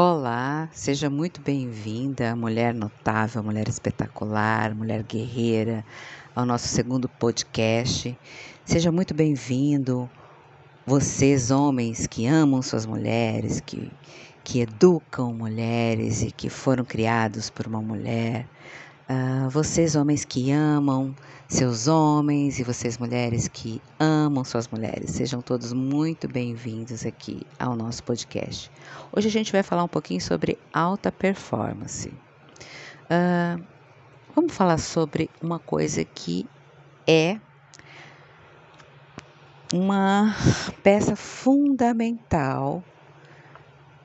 Olá, seja muito bem-vinda, mulher notável, mulher espetacular, mulher guerreira, ao nosso segundo podcast. Seja muito bem-vindo, vocês, homens que amam suas mulheres, que, que educam mulheres e que foram criados por uma mulher. Uh, vocês, homens que amam seus homens e vocês, mulheres que amam suas mulheres, sejam todos muito bem-vindos aqui ao nosso podcast. Hoje a gente vai falar um pouquinho sobre alta performance. Uh, vamos falar sobre uma coisa que é uma peça fundamental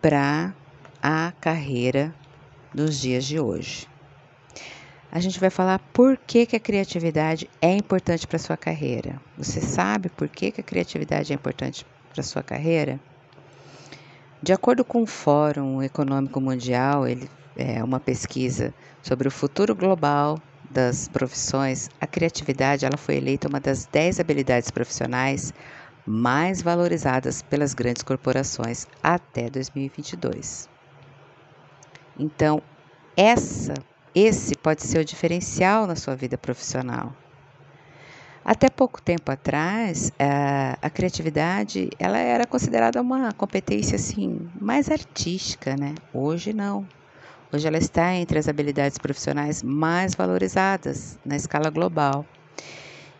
para a carreira dos dias de hoje a gente vai falar por que, que a criatividade é importante para sua carreira. Você sabe por que, que a criatividade é importante para sua carreira? De acordo com o Fórum Econômico Mundial, ele é uma pesquisa sobre o futuro global das profissões, a criatividade ela foi eleita uma das 10 habilidades profissionais mais valorizadas pelas grandes corporações até 2022. Então, essa esse pode ser o diferencial na sua vida profissional. Até pouco tempo atrás, a, a, criatividade ela era considerada uma competência assim mais artística, né? Hoje não. Hoje ela está entre as habilidades profissionais mais valorizadas na escala global.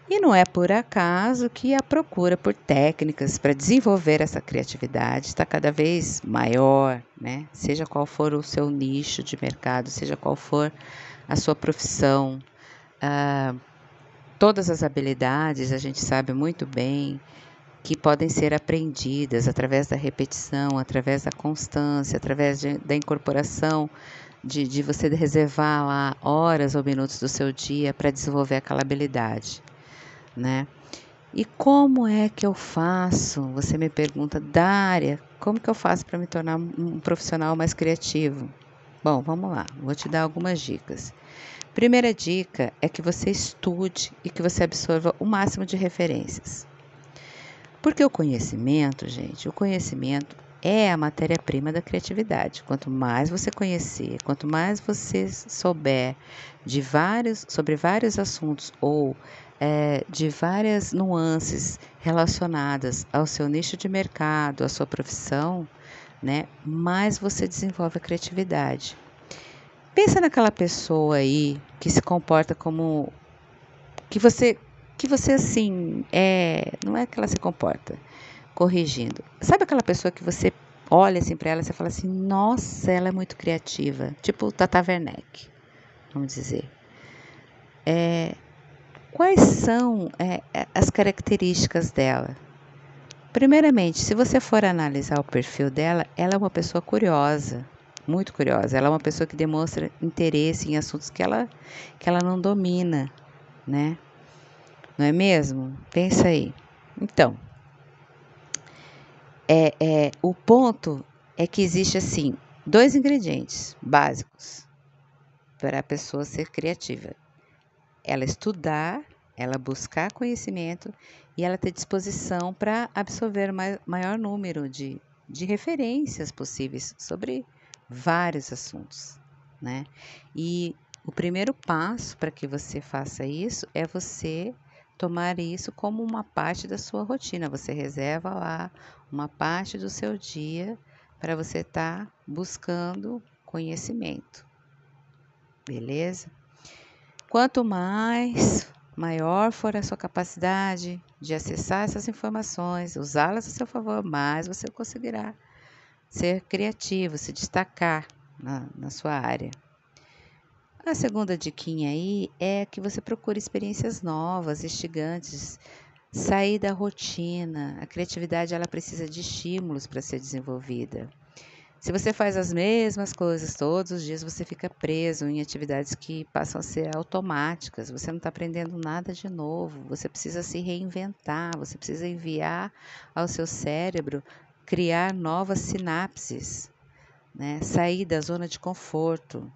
E não é por acaso que a procura por técnicas para desenvolver essa criatividade está cada vez maior, né? Seja qual for o seu nicho de mercado, seja qual for a sua profissão, ah, todas as habilidades a gente sabe muito bem que podem ser aprendidas através da repetição, através da constância, através de, da incorporação de, de você reservar lá horas ou minutos do seu dia para desenvolver aquela habilidade né? E como é que eu faço? Você me pergunta, Dária, como que eu faço para me tornar um profissional mais criativo? Bom, vamos lá, vou te dar algumas dicas. Primeira dica é que você estude e que você absorva o máximo de referências. Porque o conhecimento, gente, o conhecimento é a matéria-prima da criatividade. Quanto mais você conhecer, quanto mais você souber de vários, sobre vários assuntos ou é, de várias nuances relacionadas ao seu nicho de mercado, à sua profissão, né, mais você desenvolve a criatividade. Pensa naquela pessoa aí que se comporta como que você que você assim é, não é que ela se comporta corrigindo. Sabe aquela pessoa que você olha assim para ela e fala assim: "Nossa, ela é muito criativa", tipo Tata Werneck, vamos dizer. É, Quais são é, é, as características dela? Primeiramente, se você for analisar o perfil dela, ela é uma pessoa curiosa, muito curiosa. Ela é uma pessoa que demonstra interesse em assuntos que ela, que ela não domina, né? Não é mesmo? Pensa aí. Então, é, é, o ponto é que existe assim dois ingredientes básicos para a pessoa ser criativa ela estudar, ela buscar conhecimento e ela ter disposição para absorver o maior número de, de referências possíveis sobre vários assuntos, né? E o primeiro passo para que você faça isso é você tomar isso como uma parte da sua rotina. Você reserva lá uma parte do seu dia para você estar tá buscando conhecimento. Beleza? Quanto mais maior for a sua capacidade de acessar essas informações, usá-las a seu favor, mais você conseguirá ser criativo, se destacar na, na sua área. A segunda diquinha aí é que você procure experiências novas, instigantes, sair da rotina. A criatividade ela precisa de estímulos para ser desenvolvida. Se você faz as mesmas coisas todos os dias, você fica preso em atividades que passam a ser automáticas. Você não está aprendendo nada de novo. Você precisa se reinventar. Você precisa enviar ao seu cérebro criar novas sinapses, né? sair da zona de conforto.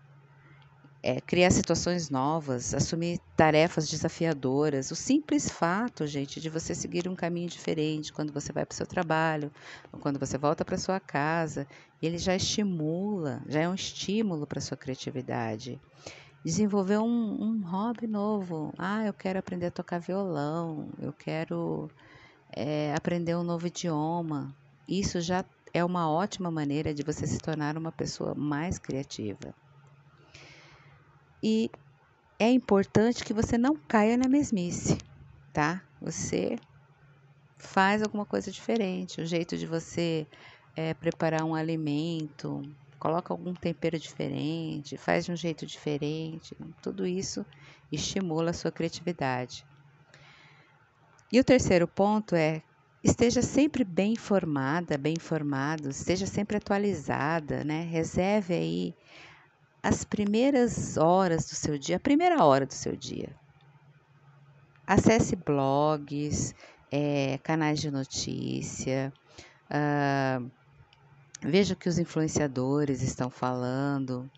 É, criar situações novas, assumir tarefas desafiadoras. O simples fato, gente, de você seguir um caminho diferente quando você vai para o seu trabalho, ou quando você volta para sua casa, ele já estimula, já é um estímulo para sua criatividade. Desenvolver um, um, hobby novo. Ah, eu quero aprender a tocar violão, eu quero é, aprender um novo idioma. Isso já é uma ótima maneira de você se tornar uma pessoa mais criativa. E é importante que você não caia na mesmice, tá? Você faz alguma coisa diferente, o jeito de você é, preparar um alimento, coloca algum tempero diferente, faz de um jeito diferente, tudo isso estimula a sua criatividade. E o terceiro ponto é esteja sempre bem informada, bem informado, esteja sempre atualizada, né? Reserve aí as primeiras horas do seu dia, a primeira hora do seu dia. Acesse blogs, é, canais de notícia, uh, veja o que os influenciadores estão falando,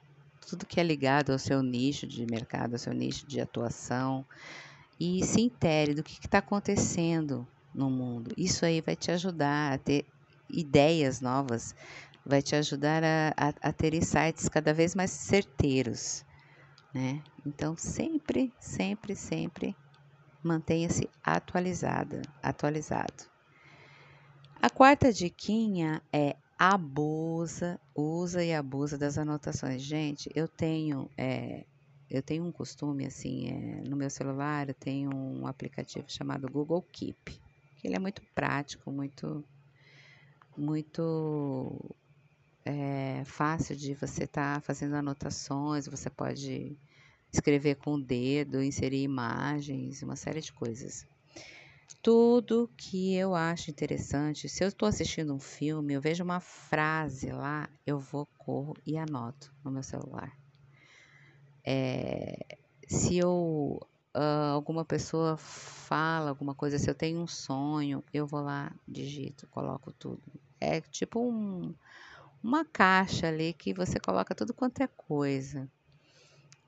tudo que é ligado ao seu nicho de mercado, ao seu nicho de atuação, e se intere do que está acontecendo no mundo. Isso aí vai te ajudar a ter ideias novas vai te ajudar a, a, a ter insights cada vez mais certeiros, né? Então, sempre, sempre, sempre mantenha-se atualizada, atualizado. A quarta diquinha é abusa, usa e abusa das anotações. Gente, eu tenho, é, eu tenho um costume assim, é, no meu celular eu tenho um aplicativo chamado Google Keep, ele é muito prático, muito, muito é fácil de você estar tá fazendo anotações, você pode escrever com o dedo, inserir imagens, uma série de coisas. Tudo que eu acho interessante, se eu estou assistindo um filme, eu vejo uma frase lá, eu vou, corro e anoto no meu celular. É, se eu uh, alguma pessoa fala alguma coisa, se eu tenho um sonho, eu vou lá, digito, coloco tudo. É tipo um, uma caixa ali que você coloca tudo quanto é coisa.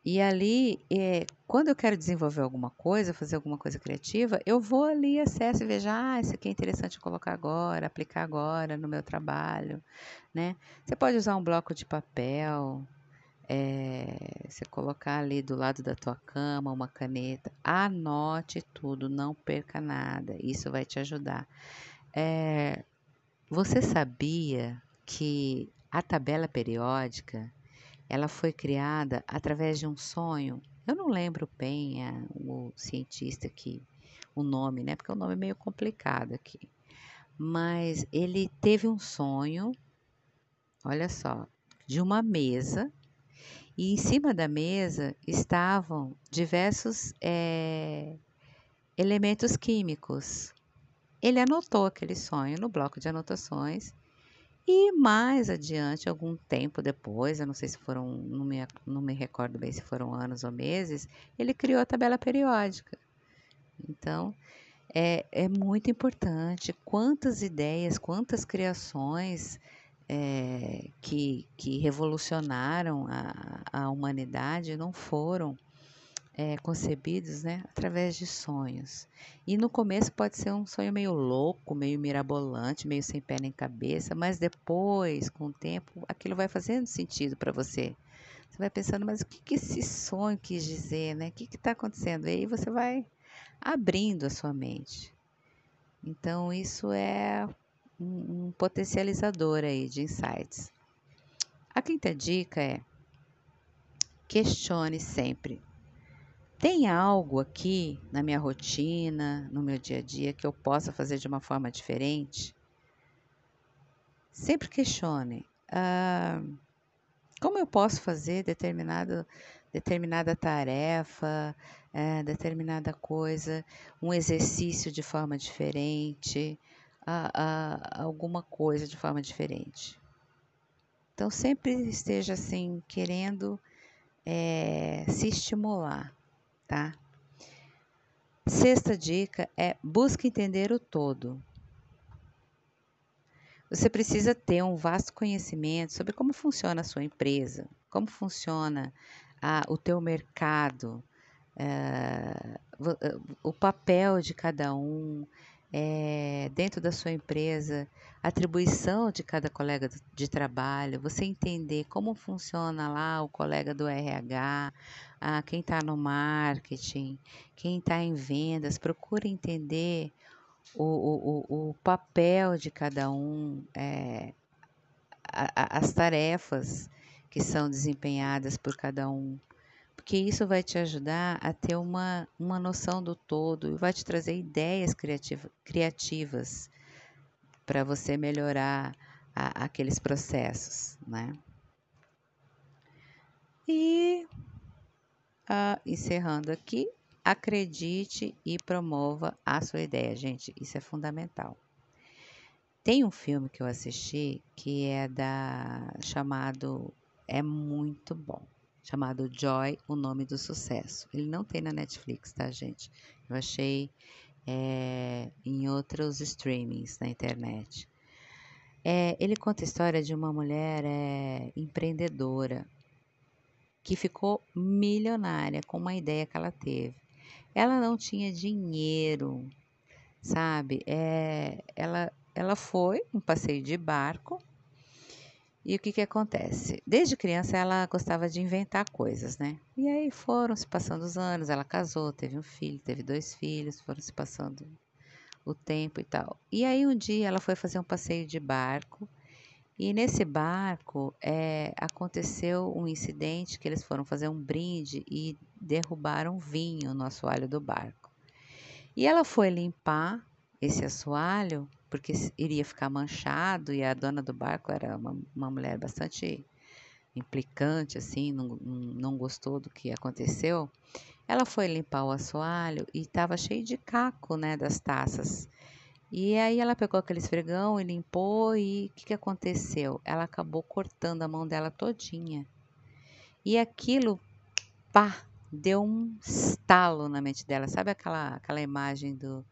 E ali, é, quando eu quero desenvolver alguma coisa, fazer alguma coisa criativa, eu vou ali, acesso e vejo, ah, isso aqui é interessante colocar agora, aplicar agora no meu trabalho, né? Você pode usar um bloco de papel, é, você colocar ali do lado da tua cama uma caneta, anote tudo, não perca nada, isso vai te ajudar. É, você sabia que a tabela periódica ela foi criada através de um sonho. Eu não lembro bem a, o cientista que o nome, né? Porque o nome é meio complicado aqui. Mas ele teve um sonho, olha só, de uma mesa e em cima da mesa estavam diversos é, elementos químicos. Ele anotou aquele sonho no bloco de anotações e mais adiante, algum tempo depois, eu não sei se foram, não me, não me recordo bem se foram anos ou meses, ele criou a tabela periódica. Então, é, é muito importante quantas ideias, quantas criações é, que, que revolucionaram a, a humanidade não foram é, concebidos né, através de sonhos. E no começo pode ser um sonho meio louco, meio mirabolante, meio sem pé nem cabeça, mas depois, com o tempo, aquilo vai fazendo sentido para você. Você vai pensando, mas o que, que esse sonho quis dizer, né? O que está acontecendo? E aí você vai abrindo a sua mente. Então, isso é um, um potencializador aí de insights. A quinta dica é questione sempre tem algo aqui na minha rotina, no meu dia a dia, que eu possa fazer de uma forma diferente? Sempre questione. Ah, como eu posso fazer determinado, determinada tarefa, é, determinada coisa, um exercício de forma diferente, alguma coisa de forma diferente? Então, sempre esteja assim, querendo é, se estimular tá? Sexta dica é busque entender o todo. Você precisa ter um vasto conhecimento sobre como funciona a sua empresa, como funciona o teu mercado, é, o papel de cada um é, dentro da sua empresa, atribuição de cada colega de trabalho, você entender como funciona lá o colega do RH, a quem está no marketing, quem está em vendas, procura entender o, o, o papel de cada um, é, a, as tarefas que são desempenhadas por cada um, porque isso vai te ajudar a ter uma, uma noção do todo e vai te trazer ideias criativa, criativas para você melhorar a, aqueles processos, né? E uh, encerrando aqui, acredite e promova a sua ideia, gente, isso é fundamental. Tem um filme que eu assisti que é da chamado é muito bom, chamado Joy, o nome do sucesso. Ele não tem na Netflix, tá, gente? Eu achei é, em outros streamings na internet. É, ele conta a história de uma mulher é, empreendedora que ficou milionária com uma ideia que ela teve. Ela não tinha dinheiro, sabe? É, ela, ela foi um passeio de barco e o que que acontece? Desde criança ela gostava de inventar coisas, né? E aí foram se passando os anos, ela casou, teve um filho, teve dois filhos, foram se passando o tempo e tal. E aí um dia ela foi fazer um passeio de barco e nesse barco é, aconteceu um incidente que eles foram fazer um brinde e derrubaram vinho no assoalho do barco. E ela foi limpar esse assoalho porque iria ficar manchado e a dona do barco era uma, uma mulher bastante implicante, assim, não, não gostou do que aconteceu. Ela foi limpar o assoalho e estava cheio de caco, né, das taças. E aí ela pegou aquele esfregão e limpou e o que, que aconteceu? Ela acabou cortando a mão dela todinha. E aquilo, pá, deu um estalo na mente dela. Sabe aquela, aquela imagem do,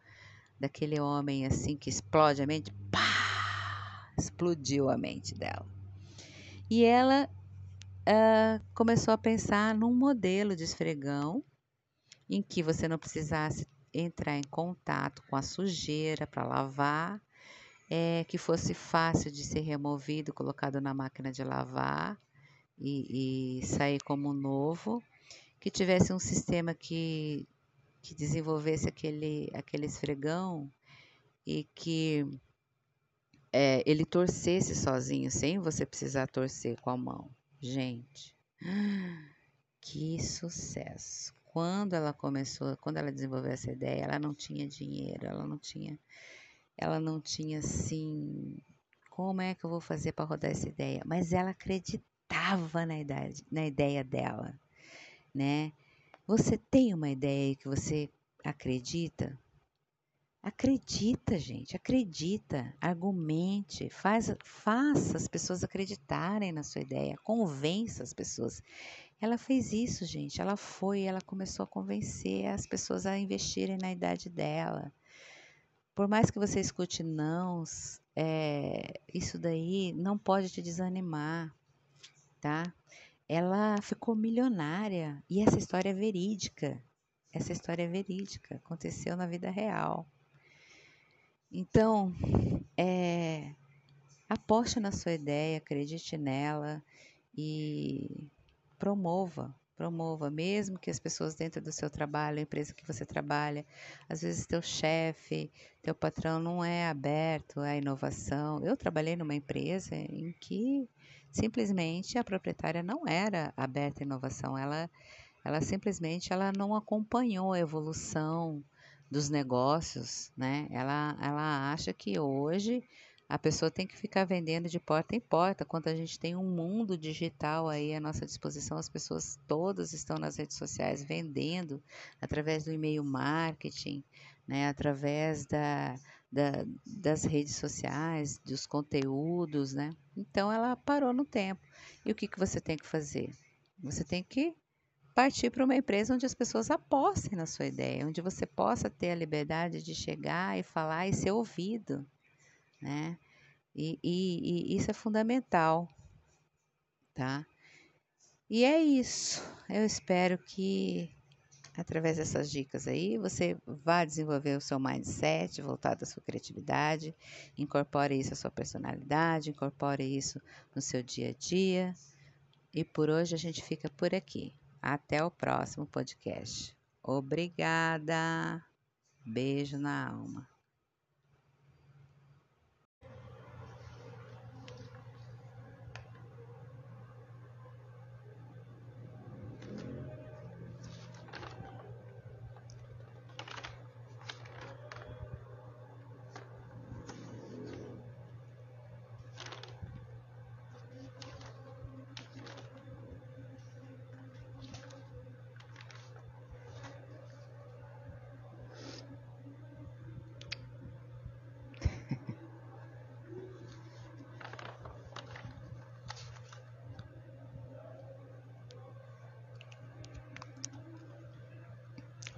daquele homem assim que explode a mente, pá, explodiu a mente dela. E ela uh, começou a pensar num modelo de esfregão em que você não precisasse entrar em contato com a sujeira para lavar, é, que fosse fácil de ser removido, colocado na máquina de lavar e, e sair como novo, que tivesse um sistema que que desenvolvesse aquele, aquele esfregão e que é, ele torcesse sozinho, sem você precisar torcer com a mão. Gente, que sucesso! Quando ela começou, quando ela desenvolveu essa ideia, ela não tinha dinheiro, ela não tinha, ela não tinha assim, como é que eu vou fazer para rodar essa ideia? Mas ela acreditava na, idade, na ideia dela, né? Você tem uma ideia que você acredita? Acredita, gente, acredita, argumente, faz, faça as pessoas acreditarem na sua ideia, convença as pessoas. Ela fez isso, gente. Ela foi, ela começou a convencer as pessoas a investirem na idade dela. Por mais que você escute não, é, isso daí não pode te desanimar, tá? ela ficou milionária e essa história é verídica. Essa história é verídica, aconteceu na vida real. Então, é, aposte na sua ideia, acredite nela e promova, promova, mesmo que as pessoas dentro do seu trabalho, a empresa que você trabalha, às vezes teu chefe, teu patrão não é aberto à inovação. Eu trabalhei numa empresa em que simplesmente a proprietária não era aberta à inovação, ela, ela simplesmente ela não acompanhou a evolução dos negócios, né? Ela, ela acha que hoje a pessoa tem que ficar vendendo de porta em porta, quando a gente tem um mundo digital aí à nossa disposição, as pessoas todas estão nas redes sociais vendendo através do e-mail marketing, né? através da, da, das redes sociais, dos conteúdos, né? Então ela parou no tempo. E o que, que você tem que fazer? Você tem que partir para uma empresa onde as pessoas apostem na sua ideia, onde você possa ter a liberdade de chegar e falar e ser ouvido, né? E, e, e isso é fundamental, tá? E é isso. Eu espero que através dessas dicas aí você vá desenvolver o seu mindset voltado à sua criatividade, incorpore isso à sua personalidade, incorpore isso no seu dia a dia. E por hoje a gente fica por aqui. Até o próximo podcast. Obrigada. Beijo na alma.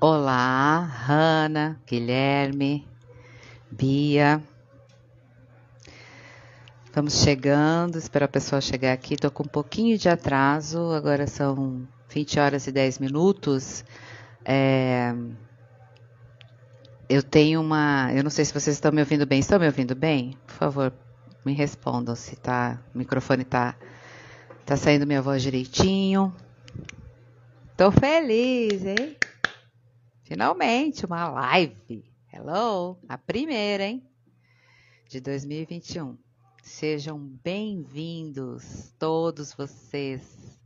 Olá, Hanna, Guilherme, Bia. Estamos chegando, espero a pessoa chegar aqui. Estou com um pouquinho de atraso, agora são 20 horas e 10 minutos. É... Eu tenho uma. Eu não sei se vocês estão me ouvindo bem. Estão me ouvindo bem? Por favor, me respondam se tá, o microfone está tá saindo minha voz direitinho. Estou feliz, hein? Finalmente, uma live. Hello, a primeira, hein? De 2021. Sejam bem-vindos, todos vocês.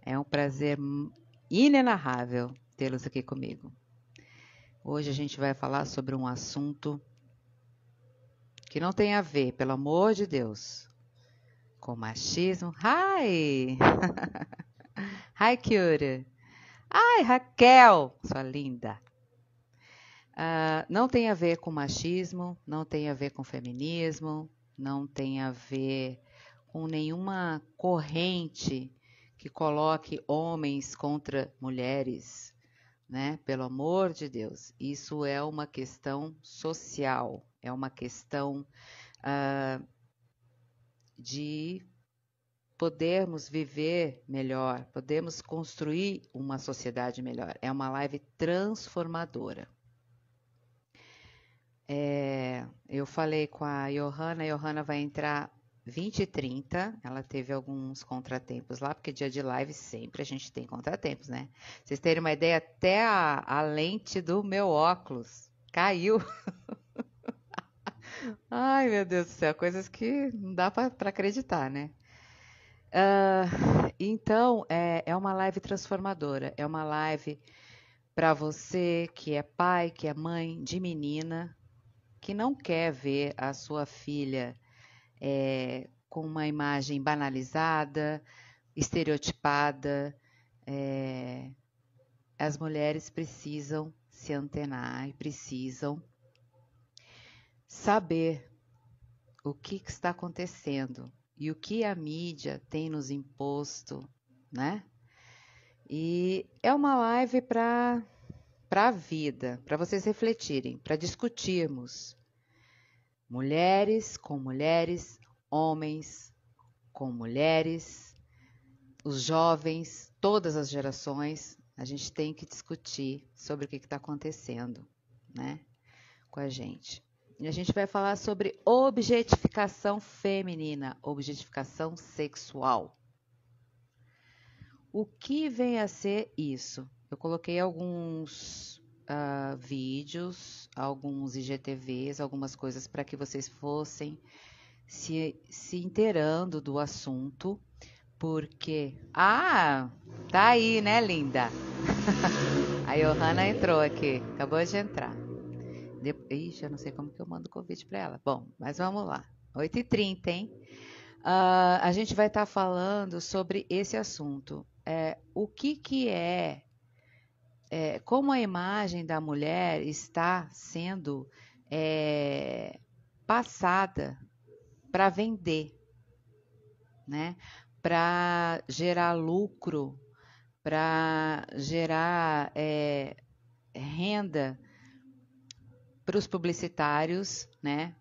É um prazer inenarrável tê-los aqui comigo. Hoje a gente vai falar sobre um assunto que não tem a ver, pelo amor de Deus, com machismo. Hi! Hi, Kyura! Ai, Raquel, sua linda. Uh, não tem a ver com machismo, não tem a ver com feminismo, não tem a ver com nenhuma corrente que coloque homens contra mulheres, né? Pelo amor de Deus, isso é uma questão social, é uma questão uh, de podermos viver melhor, podemos construir uma sociedade melhor. É uma live transformadora. É, eu falei com a Johanna, a Johanna vai entrar 20 e 30. Ela teve alguns contratempos lá, porque dia de live sempre a gente tem contratempos, né? Vocês terem uma ideia, até a, a lente do meu óculos caiu. Ai, meu Deus do céu, coisas que não dá para acreditar, né? Uh, então, é, é uma live transformadora. É uma live para você que é pai, que é mãe de menina, que não quer ver a sua filha é, com uma imagem banalizada, estereotipada. É, as mulheres precisam se antenar e precisam saber o que, que está acontecendo e o que a mídia tem nos imposto, né? E é uma live para para a vida, para vocês refletirem, para discutirmos. Mulheres com mulheres, homens com mulheres, os jovens, todas as gerações, a gente tem que discutir sobre o que está acontecendo, né, com a gente. E a gente vai falar sobre objetificação feminina, objetificação sexual. O que vem a ser isso? Eu coloquei alguns uh, vídeos, alguns IGTVs, algumas coisas para que vocês fossem se, se inteirando do assunto, porque. Ah, tá aí, né, linda? a Johanna entrou aqui, acabou de entrar. Ixi, eu não sei como que eu mando o convite para ela. Bom, mas vamos lá. 8h30, hein? Uh, a gente vai estar tá falando sobre esse assunto. É, o que, que é, é, como a imagem da mulher está sendo é, passada para vender, né? para gerar lucro, para gerar é, renda para os publicitários, né?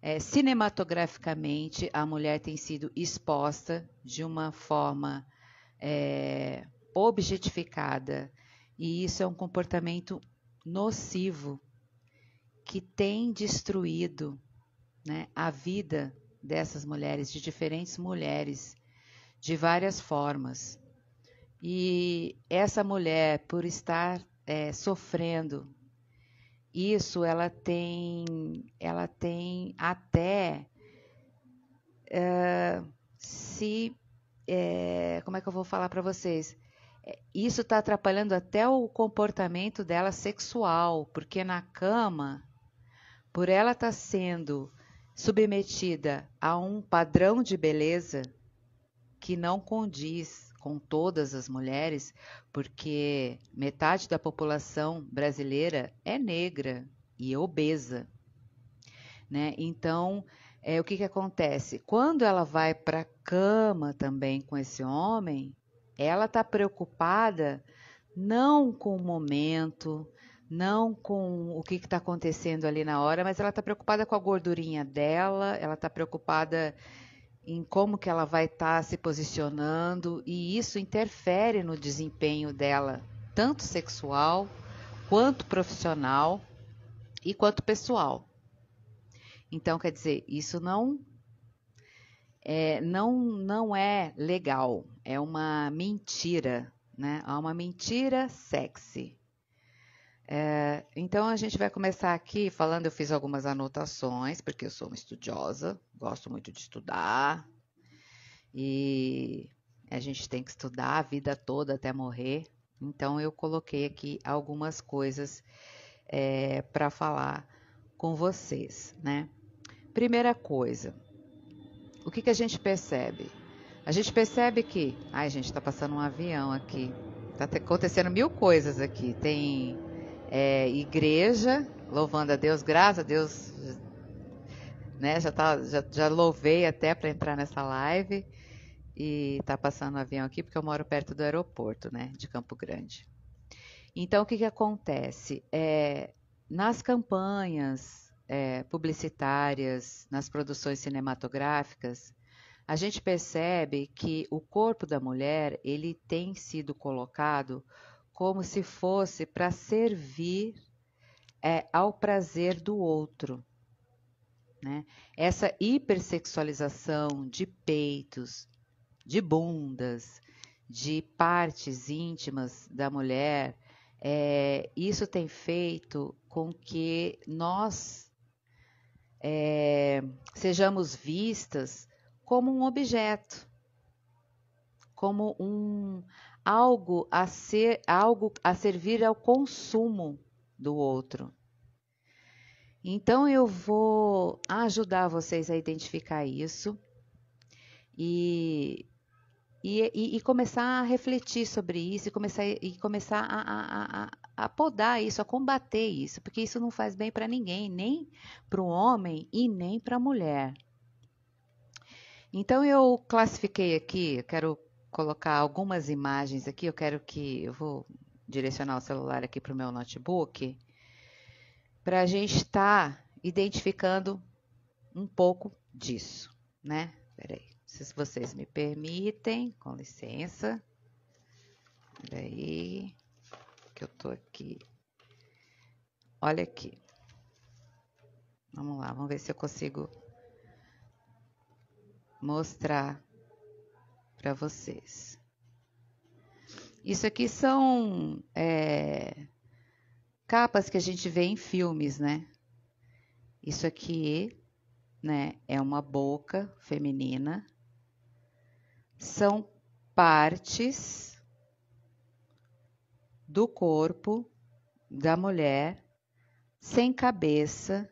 É, cinematograficamente, a mulher tem sido exposta de uma forma é, objetificada. E isso é um comportamento nocivo que tem destruído né, a vida dessas mulheres, de diferentes mulheres, de várias formas. E essa mulher, por estar é, sofrendo isso, ela tem, ela tem até se, é, como é que eu vou falar para vocês? É, isso está atrapalhando até o comportamento dela sexual, porque na cama, por ela estar tá sendo submetida a um padrão de beleza que não condiz com todas as mulheres, porque metade da população brasileira é negra e obesa. Né? Então, é, o que, que acontece? Quando ela vai para a cama também com esse homem, ela está preocupada não com o momento, não com o que está acontecendo ali na hora, mas ela está preocupada com a gordurinha dela, ela está preocupada em como que ela vai estar tá se posicionando e isso interfere no desempenho dela, tanto sexual, quanto profissional e quanto pessoal. Então, quer dizer, isso não é, não, não é legal, é uma mentira, né? É uma mentira sexy. É, então a gente vai começar aqui falando, eu fiz algumas anotações, porque eu sou uma estudiosa, gosto muito de estudar, e a gente tem que estudar a vida toda até morrer. Então eu coloquei aqui algumas coisas é, para falar com vocês, né? Primeira coisa, o que, que a gente percebe? A gente percebe que, ai gente, está passando um avião aqui, está acontecendo mil coisas aqui. Tem é, igreja, louvando a Deus, graças a Deus, né? Já, tá, já, já louvei até para entrar nessa live e tá passando um avião aqui porque eu moro perto do aeroporto, né, de Campo Grande. Então, o que, que acontece? É, nas campanhas é, publicitárias, nas produções cinematográficas, a gente percebe que o corpo da mulher ele tem sido colocado como se fosse para servir é, ao prazer do outro. Né? Essa hipersexualização de peitos, de bundas, de partes íntimas da mulher, é, isso tem feito com que nós é, sejamos vistas como um objeto, como um algo a ser algo a servir ao consumo do outro. Então eu vou ajudar vocês a identificar isso e, e, e, começar a refletir sobre isso e começar, e começar a, a, a, a podar isso, a combater isso, porque isso não faz bem para ninguém, nem para o homem e nem para a mulher. Então eu classifiquei aqui, quero colocar algumas imagens aqui. Eu quero que eu vou direcionar o celular aqui para o meu notebook para a gente estar tá identificando um pouco disso, né? Peraí, se vocês me permitem, com licença. Peraí, que eu tô aqui. Olha aqui. Vamos lá, vamos ver se eu consigo mostrar para vocês. Isso aqui são é, capas que a gente vê em filmes, né? Isso aqui, né, é uma boca feminina. São partes do corpo da mulher sem cabeça,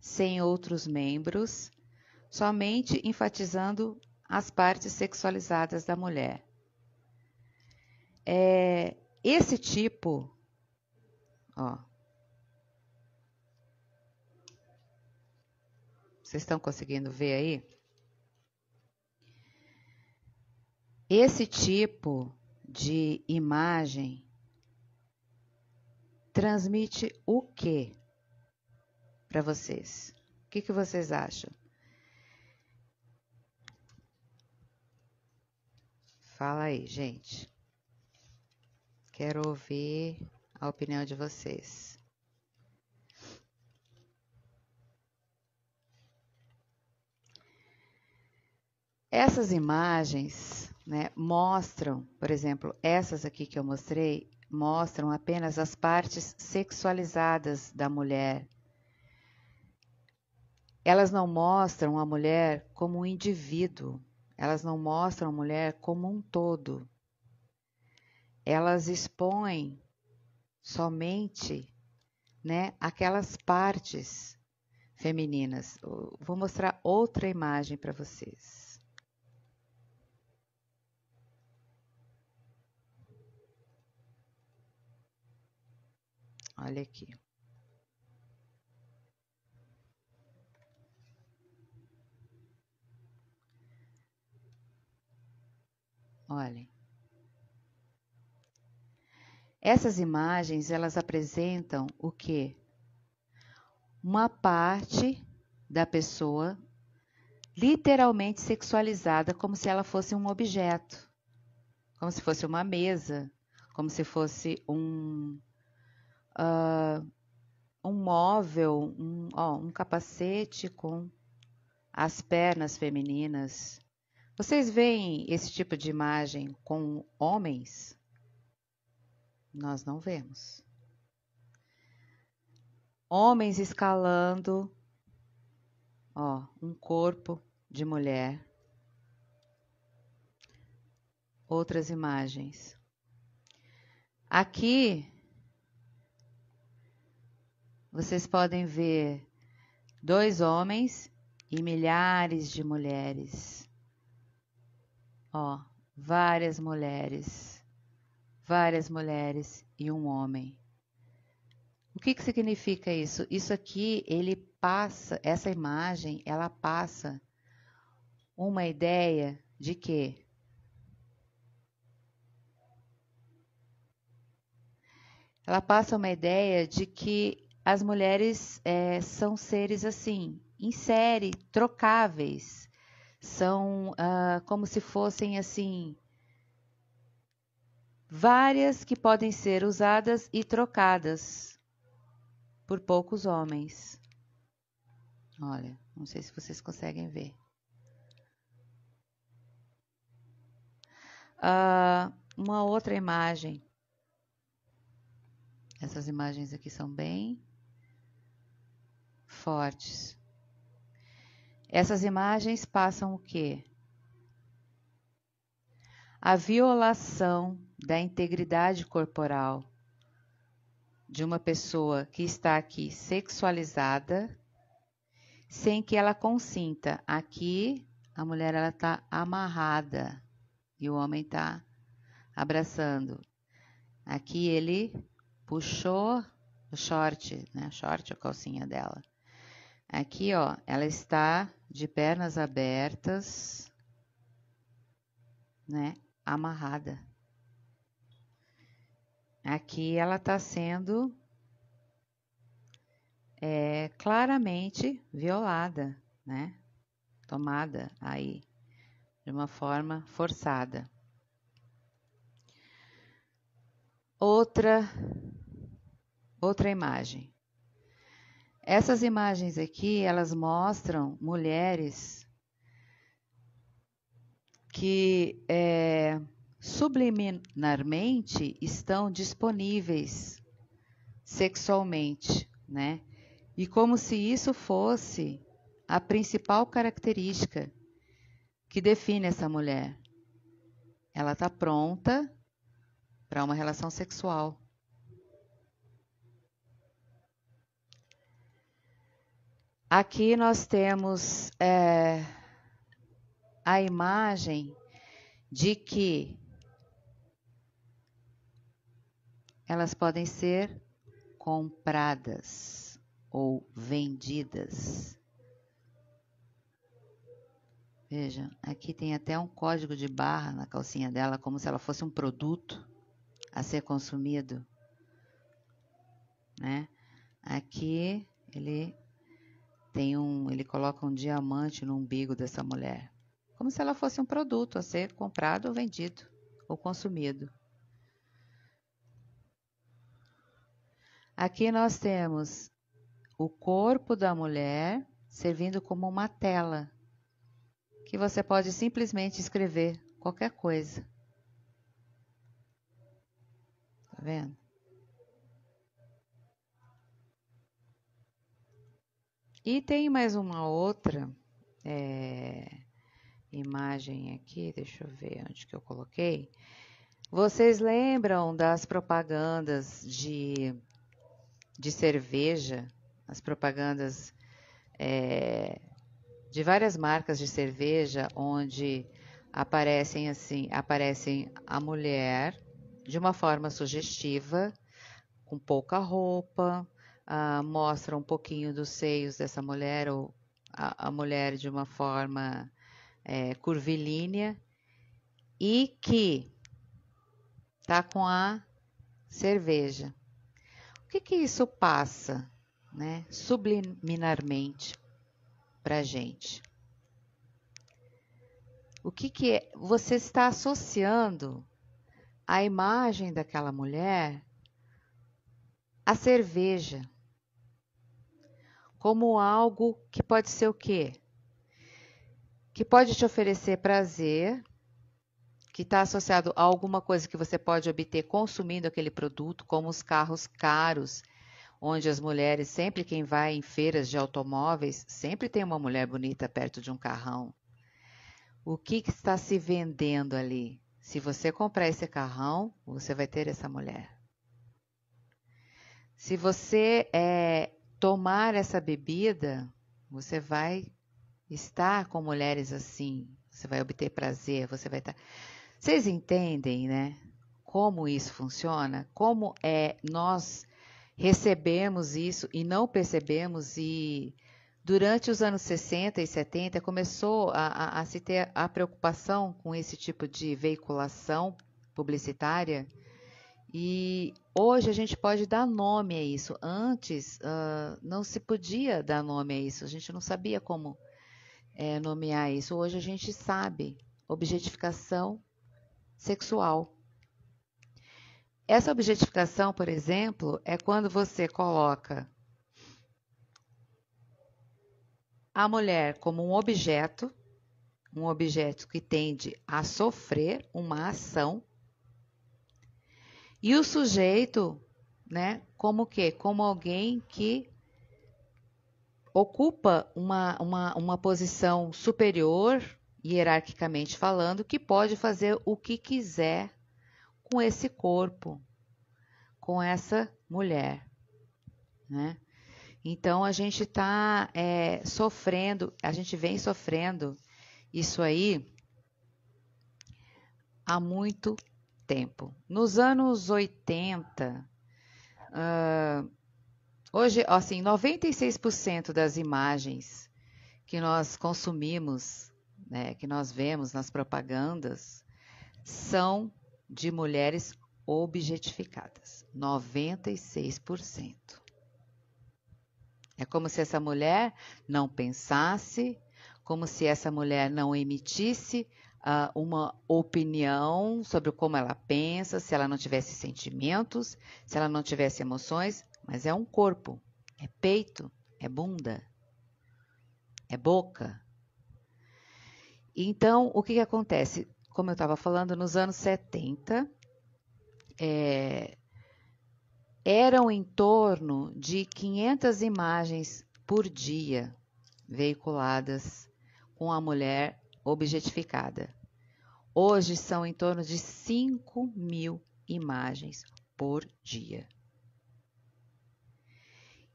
sem outros membros, somente enfatizando as partes sexualizadas da mulher. É, esse tipo, ó, vocês estão conseguindo ver aí? Esse tipo de imagem transmite o que para vocês? O que, que vocês acham? Fala aí, gente. Quero ouvir a opinião de vocês. Essas imagens né, mostram, por exemplo, essas aqui que eu mostrei, mostram apenas as partes sexualizadas da mulher. Elas não mostram a mulher como um indivíduo, elas não mostram a mulher como um todo. Elas expõem somente né, aquelas partes femininas. Vou mostrar outra imagem para vocês. Olha aqui. Olhem. Essas imagens, elas apresentam o que? Uma parte da pessoa literalmente sexualizada, como se ela fosse um objeto, como se fosse uma mesa, como se fosse um, uh, um móvel, um, ó, um capacete com as pernas femininas. Vocês veem esse tipo de imagem com homens? Nós não vemos. Homens escalando, ó, um corpo de mulher. Outras imagens. Aqui vocês podem ver dois homens e milhares de mulheres. Ó, várias mulheres, várias mulheres e um homem. O que, que significa isso? Isso aqui, ele passa, essa imagem, ela passa uma ideia de quê? Ela passa uma ideia de que as mulheres é, são seres assim, em série, trocáveis. São uh, como se fossem assim várias que podem ser usadas e trocadas por poucos homens. Olha, não sei se vocês conseguem ver. Uh, uma outra imagem. Essas imagens aqui são bem fortes. Essas imagens passam o quê? A violação da integridade corporal de uma pessoa que está aqui sexualizada, sem que ela consinta. Aqui a mulher ela está amarrada e o homem está abraçando. Aqui ele puxou o short, né? Short a calcinha dela. Aqui, ó, ela está de pernas abertas, né? Amarrada. Aqui ela está sendo é, claramente violada, né? Tomada aí de uma forma forçada. Outra outra imagem. Essas imagens aqui, elas mostram mulheres que é, subliminarmente estão disponíveis sexualmente, né? E como se isso fosse a principal característica que define essa mulher. Ela está pronta para uma relação sexual. Aqui nós temos é, a imagem de que elas podem ser compradas ou vendidas. Veja, aqui tem até um código de barra na calcinha dela, como se ela fosse um produto a ser consumido. Né? Aqui ele tem um, ele coloca um diamante no umbigo dessa mulher, como se ela fosse um produto a ser comprado ou vendido. ou consumido. Aqui nós temos o corpo da mulher servindo como uma tela que você pode simplesmente escrever qualquer coisa. Tá vendo? E tem mais uma outra é, imagem aqui, deixa eu ver onde que eu coloquei. Vocês lembram das propagandas de, de cerveja? As propagandas é, de várias marcas de cerveja, onde aparecem assim, aparecem a mulher de uma forma sugestiva, com pouca roupa, uh, mostra um pouquinho dos seios dessa mulher, ou a, a mulher de uma forma é, curvilínea, e que tá com a cerveja. O que, que isso passa, né, subliminarmente para gente? O que, que é? Você está associando a imagem daquela mulher à cerveja como algo que pode ser o quê? Que pode te oferecer prazer, que está associado a alguma coisa que você pode obter consumindo aquele produto, como os carros caros, onde as mulheres, sempre quem vai em feiras de automóveis, sempre tem uma mulher bonita perto de um carrão. O que, que está se vendendo ali? Se você comprar esse carrão, você vai ter essa mulher. Se você é, tomar essa bebida, você vai estar com mulheres assim, você vai obter prazer, você vai estar. Vocês entendem, né? Como isso funciona? Como é nós recebemos isso e não percebemos e durante os anos 60 e 70 começou a, a, a se ter a preocupação com esse tipo de veiculação publicitária e hoje a gente pode dar nome a isso. Antes uh, não se podia dar nome a isso, a gente não sabia como é, nomear isso. Hoje a gente sabe. Objetificação sexual. Essa objetificação, por exemplo, é quando você coloca a mulher como um objeto, um objeto que tende a sofrer uma ação e o sujeito, né, como que? Como alguém que ocupa uma, uma, uma posição superior, hierarquicamente falando, que pode fazer o que quiser com esse corpo, com essa mulher, né? Então a gente está é, sofrendo, a gente vem sofrendo isso aí há muito tempo. Nos anos 80, uh, hoje, assim, 96% das imagens que nós consumimos, né, que nós vemos nas propagandas, são de mulheres objetificadas. 96%. É como se essa mulher não pensasse, como se essa mulher não emitisse uh, uma opinião sobre como ela pensa, se ela não tivesse sentimentos, se ela não tivesse emoções, mas é um corpo, é peito, é bunda, é boca. Então, o que, que acontece? Como eu estava falando, nos anos 70, é, eram em torno de 500 imagens por dia veiculadas com a mulher objetificada. Hoje são em torno de 5 mil imagens por dia.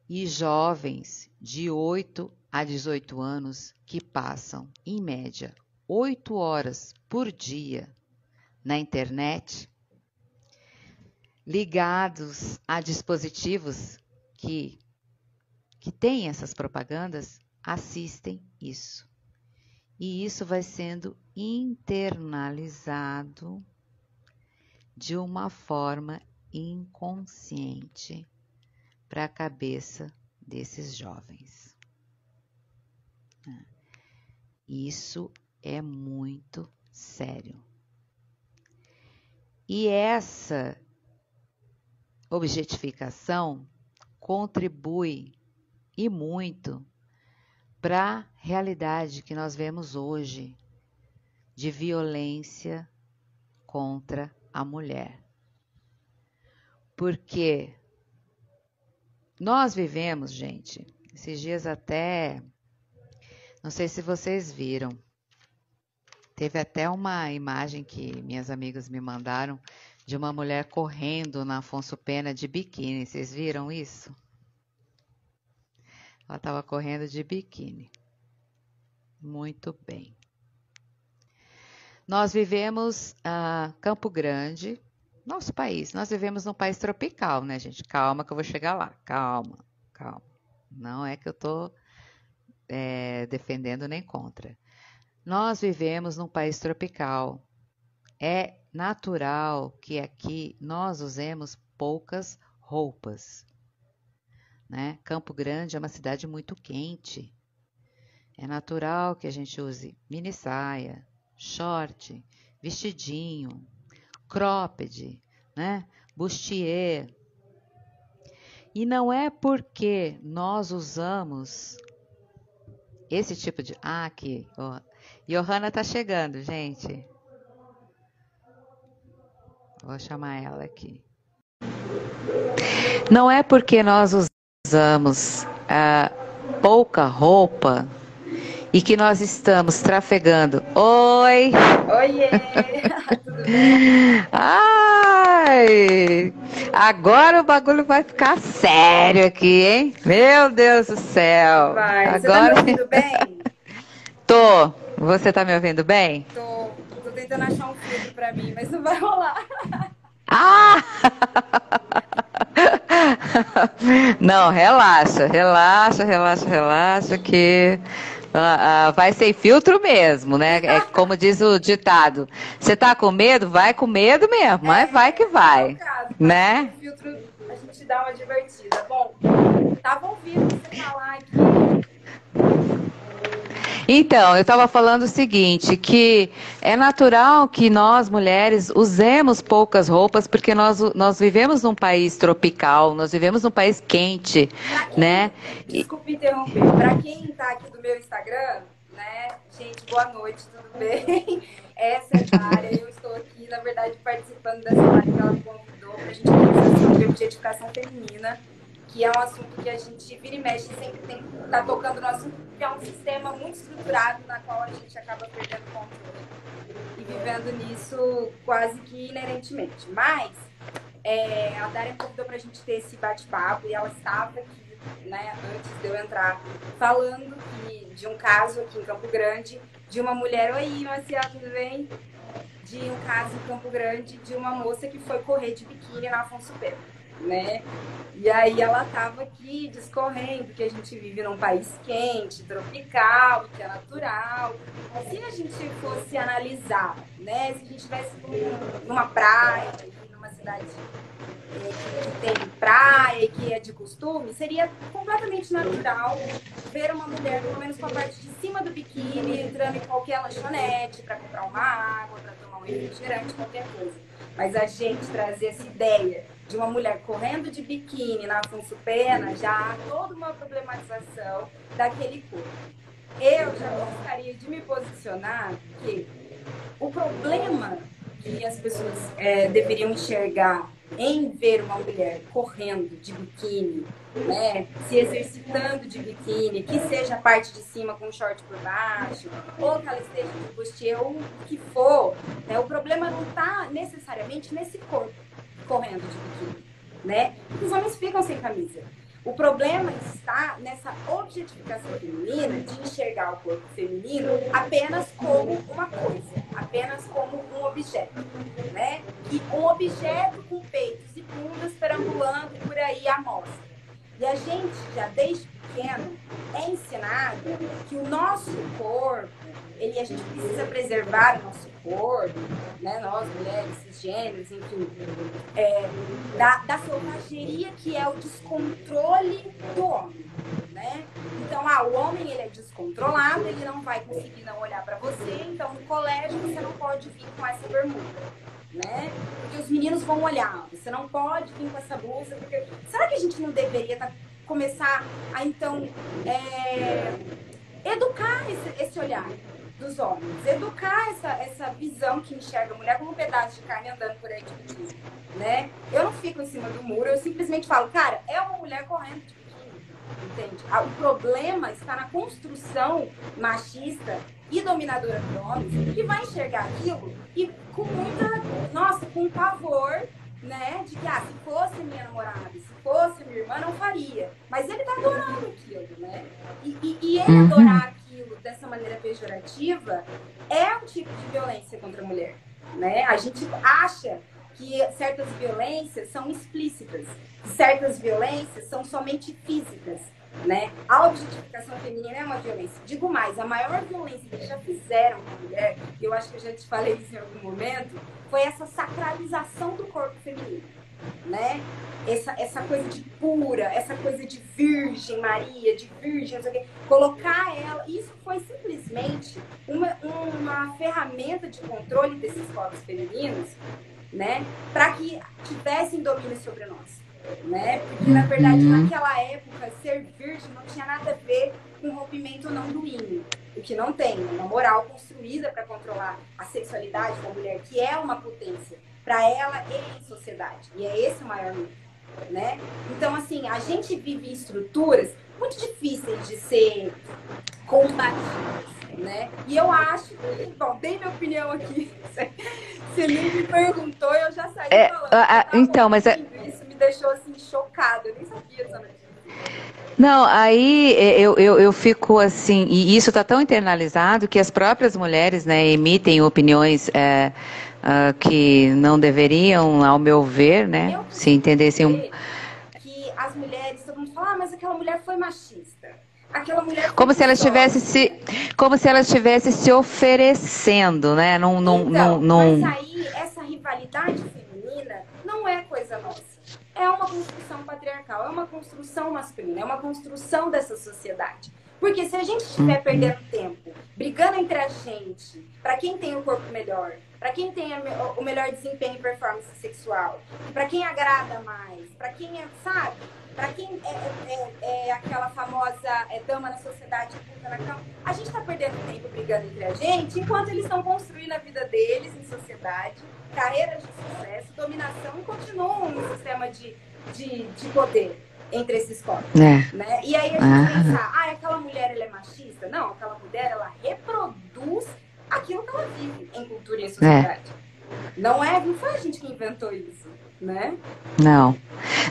E jovens de 8 a 18 anos que passam, em média, 8 horas por dia na internet, ligados a dispositivos que, que têm essas propagandas, assistem isso. E isso vai sendo internalizado de uma forma inconsciente para a cabeça desses jovens. Isso é muito sério. E essa objetificação contribui e muito para a realidade que nós vemos hoje de violência contra a mulher. Porque nós vivemos, gente, esses dias até, não sei se vocês viram, teve até uma imagem que minhas amigas me mandaram de uma mulher correndo na Afonso Pena de biquíni. Vocês viram isso? Ela estava correndo de biquíni. Muito bem. Nós vivemos uh, Campo Grande, nosso país. Nós vivemos num país tropical, né, gente? Calma que eu vou chegar lá. Calma, calma. Não é que eu estou é, defendendo nem contra. Nós vivemos num país tropical. É natural que aqui nós usemos poucas roupas. Né? Campo Grande é uma cidade muito quente. É natural que a gente use mini saia, short, vestidinho, cropped, né? bustier. E não é porque nós usamos esse tipo de. Ah, aqui. Oh. Johanna tá chegando, gente. Vou chamar ela aqui. Não é porque nós usamos ah, pouca roupa e que nós estamos trafegando. Oi! Oiê! Ai! Agora o bagulho vai ficar sério aqui, hein? Meu Deus do céu! Vai. Agora... Você tá me ouvindo bem? Tô. Você tá me ouvindo bem? Tô. Tô tentando achar um filho pra mim, mas não vai rolar. Ah! Não, relaxa, relaxa, relaxa, relaxa, que Uh, uh, vai sem filtro mesmo, né? É como diz o ditado. Você tá com medo? Vai com medo mesmo, é, mas vai que vai. Caso, né? filtro a gente dá uma divertida. Bom, tava ouvindo você falar aqui então, eu estava falando o seguinte, que é natural que nós, mulheres, usemos poucas roupas, porque nós, nós vivemos num país tropical, nós vivemos num país quente, quem, né? Desculpe interromper, para quem está aqui do meu Instagram, né, gente, boa noite, tudo bem? Essa é a área, eu estou aqui, na verdade, participando dessa live que ela convidou para a gente conversar sobre objetificação feminina que é um assunto que a gente vira e mexe sempre tem tá tocando no assunto, porque é um sistema muito estruturado na qual a gente acaba perdendo controle e vivendo nisso quase que inerentemente. Mas é, a Daria convidou para a gente ter esse bate-papo e ela estava aqui, né, antes de eu entrar, falando que, de um caso aqui em Campo Grande de uma mulher. Oi, Marcia, tudo bem? De um caso em Campo Grande de uma moça que foi correr de biquíni na Afonso Pena né? E aí ela estava aqui discorrendo que a gente vive num país quente, tropical, que é natural. Se a gente fosse analisar, né? Se a gente estivesse numa praia, numa cidade é, que tem praia e que é de costume, seria completamente natural ver uma mulher, pelo menos com a parte de cima do biquíni, entrando em qualquer lanchonete para comprar uma água, para tomar um refrigerante, qualquer coisa. Mas a gente trazer essa ideia de uma mulher correndo de biquíni na Afonso Pena, já há toda uma problematização daquele corpo. Eu já gostaria de me posicionar que o problema que as pessoas é, deveriam enxergar em ver uma mulher correndo de biquíni, né, se exercitando de biquíni, que seja a parte de cima com short por baixo, ou que ela esteja de bustier, ou o que for, né, o problema não está necessariamente nesse corpo correndo de biquíni, né? Os homens ficam sem camisa. O problema está nessa objetificação feminina de enxergar o corpo feminino apenas como uma coisa, apenas como um objeto, né? E um objeto com peitos e bundas perambulando por aí à mostra. E a gente já desde pequeno é ensinado que o nosso corpo ele, a gente precisa preservar o nosso corpo, né? nós mulheres, cisgêneros, enfim, é, da, da selvageria que é o descontrole do homem. Né? Então, ah, o homem ele é descontrolado, ele não vai conseguir não olhar para você, então no colégio você não pode vir com essa bermuda. né? Porque os meninos vão olhar, você não pode vir com essa blusa, porque será que a gente não deveria tá, começar a então é, educar esse, esse olhar? Dos homens. Educar essa, essa visão que enxerga a mulher como um pedaço de carne andando por aí de biquíni, né? Eu não fico em cima do muro, eu simplesmente falo, cara, é uma mulher correndo de biquíni, entende? Ah, o problema está na construção machista e dominadora do homem que vai enxergar aquilo e com muita, nossa, com pavor, né? De que, ah, se fosse minha namorada, se fosse minha irmã, não faria. Mas ele tá adorando aquilo, né? E, e, e ele uhum. adorar dessa maneira pejorativa é um tipo de violência contra a mulher. Né? A gente acha que certas violências são explícitas, certas violências são somente físicas. Né? A objetificação feminina é uma violência. Digo mais, a maior violência que já fizeram com a mulher, eu acho que eu já te falei isso em algum momento, foi essa sacralização do corpo feminino né? Essa, essa coisa de pura, essa coisa de virgem Maria, de virgem, não sei o quê. Colocar ela, isso foi simplesmente uma, uma ferramenta de controle desses corpos femininos, né? Para que tivessem domínio sobre nós. Né? Porque, na verdade, uhum. naquela época, ser virgem não tinha nada a ver com rompimento não do hino. O que não tem, uma moral construída para controlar a sexualidade da mulher, que é uma potência para ela e em sociedade. E é esse o maior mito, né? Então, assim, a gente vive em estruturas muito difíceis de ser combatidas, né? E eu acho, bom, dei minha opinião aqui. Você nem me perguntou, eu já saí é, falando. A, a, então, mas é... isso me deixou assim chocada. Eu nem sabia essa notícia. Não, aí eu, eu, eu fico assim, e isso está tão internalizado que as próprias mulheres né, emitem opiniões é, uh, que não deveriam, ao meu ver, né? Se entendessem um... que as mulheres, todo mundo fala, ah, mas aquela mulher foi machista. Aquela mulher como se ela estivesse se como se ela estivesse se oferecendo, né? Num, num, então, num, mas aí essa rivalidade feminina não é coisa nossa. É uma construção patriarcal, é uma construção masculina, é uma construção dessa sociedade. Porque se a gente estiver uhum. perdendo tempo, brigando entre a gente, para quem tem o corpo melhor, para quem tem o melhor desempenho e performance sexual, para quem agrada mais, para quem é, sabe, para quem é, é, é, é, aquela famosa é, dama na sociedade puta na cama, a gente está perdendo tempo brigando entre a gente, enquanto eles estão construindo a vida deles em sociedade, carreiras de sucesso, dominação e continuam no sistema de, de, de poder entre esses corpos. É. Né? E aí a gente ah. pensar, ah, aquela mulher ela é machista? Não, aquela mulher ela reproduz aquilo que ela vive em cultura e em sociedade. É. Não é, não foi a gente que inventou isso, né? Não.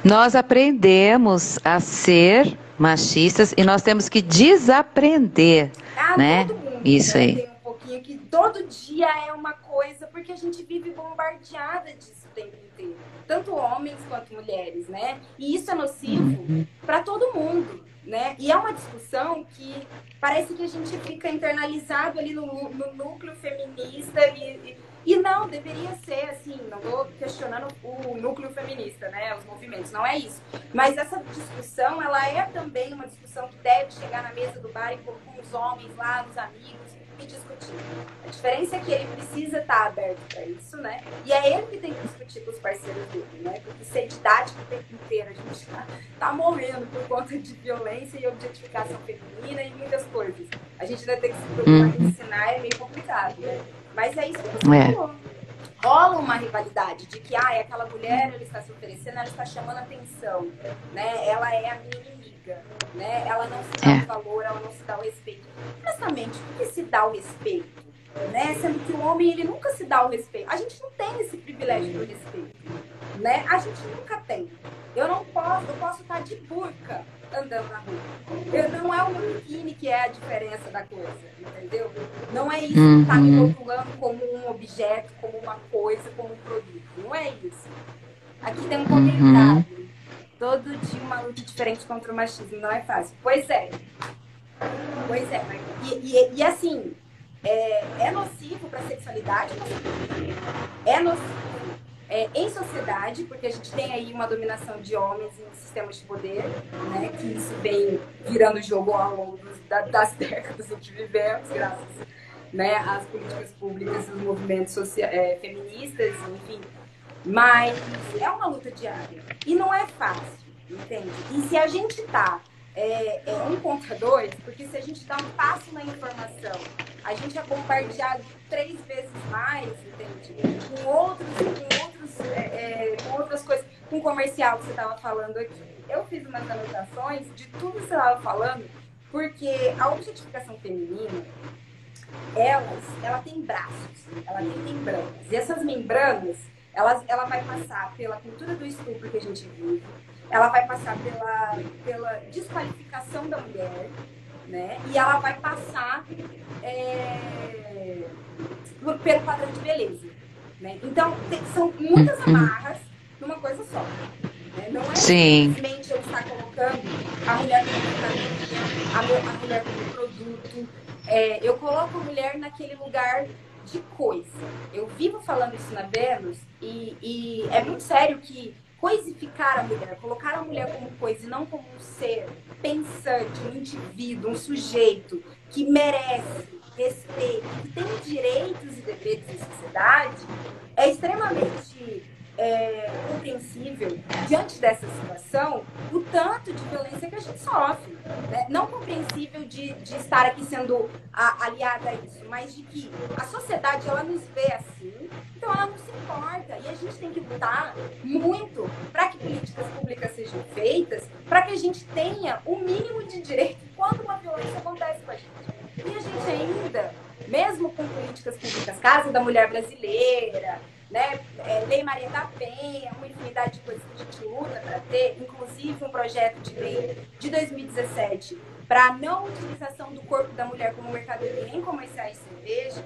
Nós aprendemos a ser machistas e nós temos que desaprender, ah, né? Mundo, isso né? aí. Tem um pouquinho que todo dia é uma coisa, porque a gente vive bombardeada disso o tempo inteiro, tanto homens quanto mulheres, né? E isso é nocivo uhum. para todo mundo né? E é uma discussão que parece que a gente fica internalizado ali no, no núcleo feminista e, e, não, deveria ser assim, não estou questionando o núcleo feminista, né? Os movimentos, não é isso. Mas essa discussão, ela é também uma discussão que deve chegar na mesa do bar e com os homens lá, os amigos, e discutir. A diferença é que ele precisa estar aberto para isso, né? E é ele que tem que discutir com os parceiros dele, né? Porque ser didático o tempo inteiro, a gente tá, tá morrendo por conta de violência e objetificação feminina e muitas coisas. A gente ainda tem que se preocupar em uhum. ensinar, é meio complicado, né? Mas é isso que você é. falou. Rola uma rivalidade de que, ah, é aquela mulher, ela está se oferecendo, ela está chamando atenção, né? Ela é a minha né? Ela não se dá é. o valor, ela não se dá o respeito. Honestamente, o que se dá o respeito? Né? Sendo que o homem, ele nunca se dá o respeito. A gente não tem esse privilégio do respeito, né? A gente nunca tem. Eu não posso, eu posso estar de burca andando na rua. Eu, não é o meu biquíni que é a diferença da coisa, entendeu? Não é isso uhum. que está me rotulando como um objeto, como uma coisa, como um produto. Não é isso. Aqui tem um comentário. Uhum. Todo dia uma luta diferente contra o machismo. Não é fácil. Pois é. Pois é. E, e, e assim, é, é nocivo para a sexualidade? É nocivo é, em sociedade, porque a gente tem aí uma dominação de homens em sistemas de poder, né, que isso vem virando jogo ao longo das décadas que vivemos, graças né, as políticas públicas, os movimentos é, feministas, enfim. Mas é uma luta diária. E não é fácil, entende? E se a gente tá é, é, um contra dois, porque se a gente dá um passo na informação, a gente é bombardeado três vezes mais, entende? Com outros, com outros, é, é com outras coisas, com o comercial que você estava falando aqui. Eu fiz umas anotações de tudo que você estava falando, porque a objetificação feminina, elas, ela tem braços, ela tem membranas. E essas membranas, elas, ela vai passar pela cultura do estupro que a gente vive, ela vai passar pela, pela desqualificação da mulher, né? E ela vai passar é, pelo padrão de beleza. Né? Então, tem, são muitas uhum. amarras numa coisa só. Né? Não é Sim. simplesmente eu estar colocando a mulher como a, a mulher como produto. É, eu coloco a mulher naquele lugar de coisa. Eu vivo falando isso na Vênus e, e é muito sério que coisificar a mulher, colocar a mulher como coisa e não como um ser pensante, um indivíduo, um sujeito que merece respeito, que tem direitos e deveres em sociedade, é extremamente é, compreensível, diante dessa situação, o tanto de violência que a gente sofre. Né? Não compreensível de, de estar aqui sendo a, aliada a isso, mas de que a sociedade ela nos vê assim, então ela não se importa. E a gente tem que lutar muito para que políticas públicas sejam feitas, para que a gente tenha o mínimo de direito quando uma violência acontece com a gente. E a gente ainda, mesmo com políticas públicas, Casa da Mulher Brasileira, né? É, Lei Maria da Penha, uma infinidade de coisas que a gente luta para ter, inclusive um projeto de lei de 2017 para não utilização do corpo da mulher como mercadoria em comerciais de cerveja,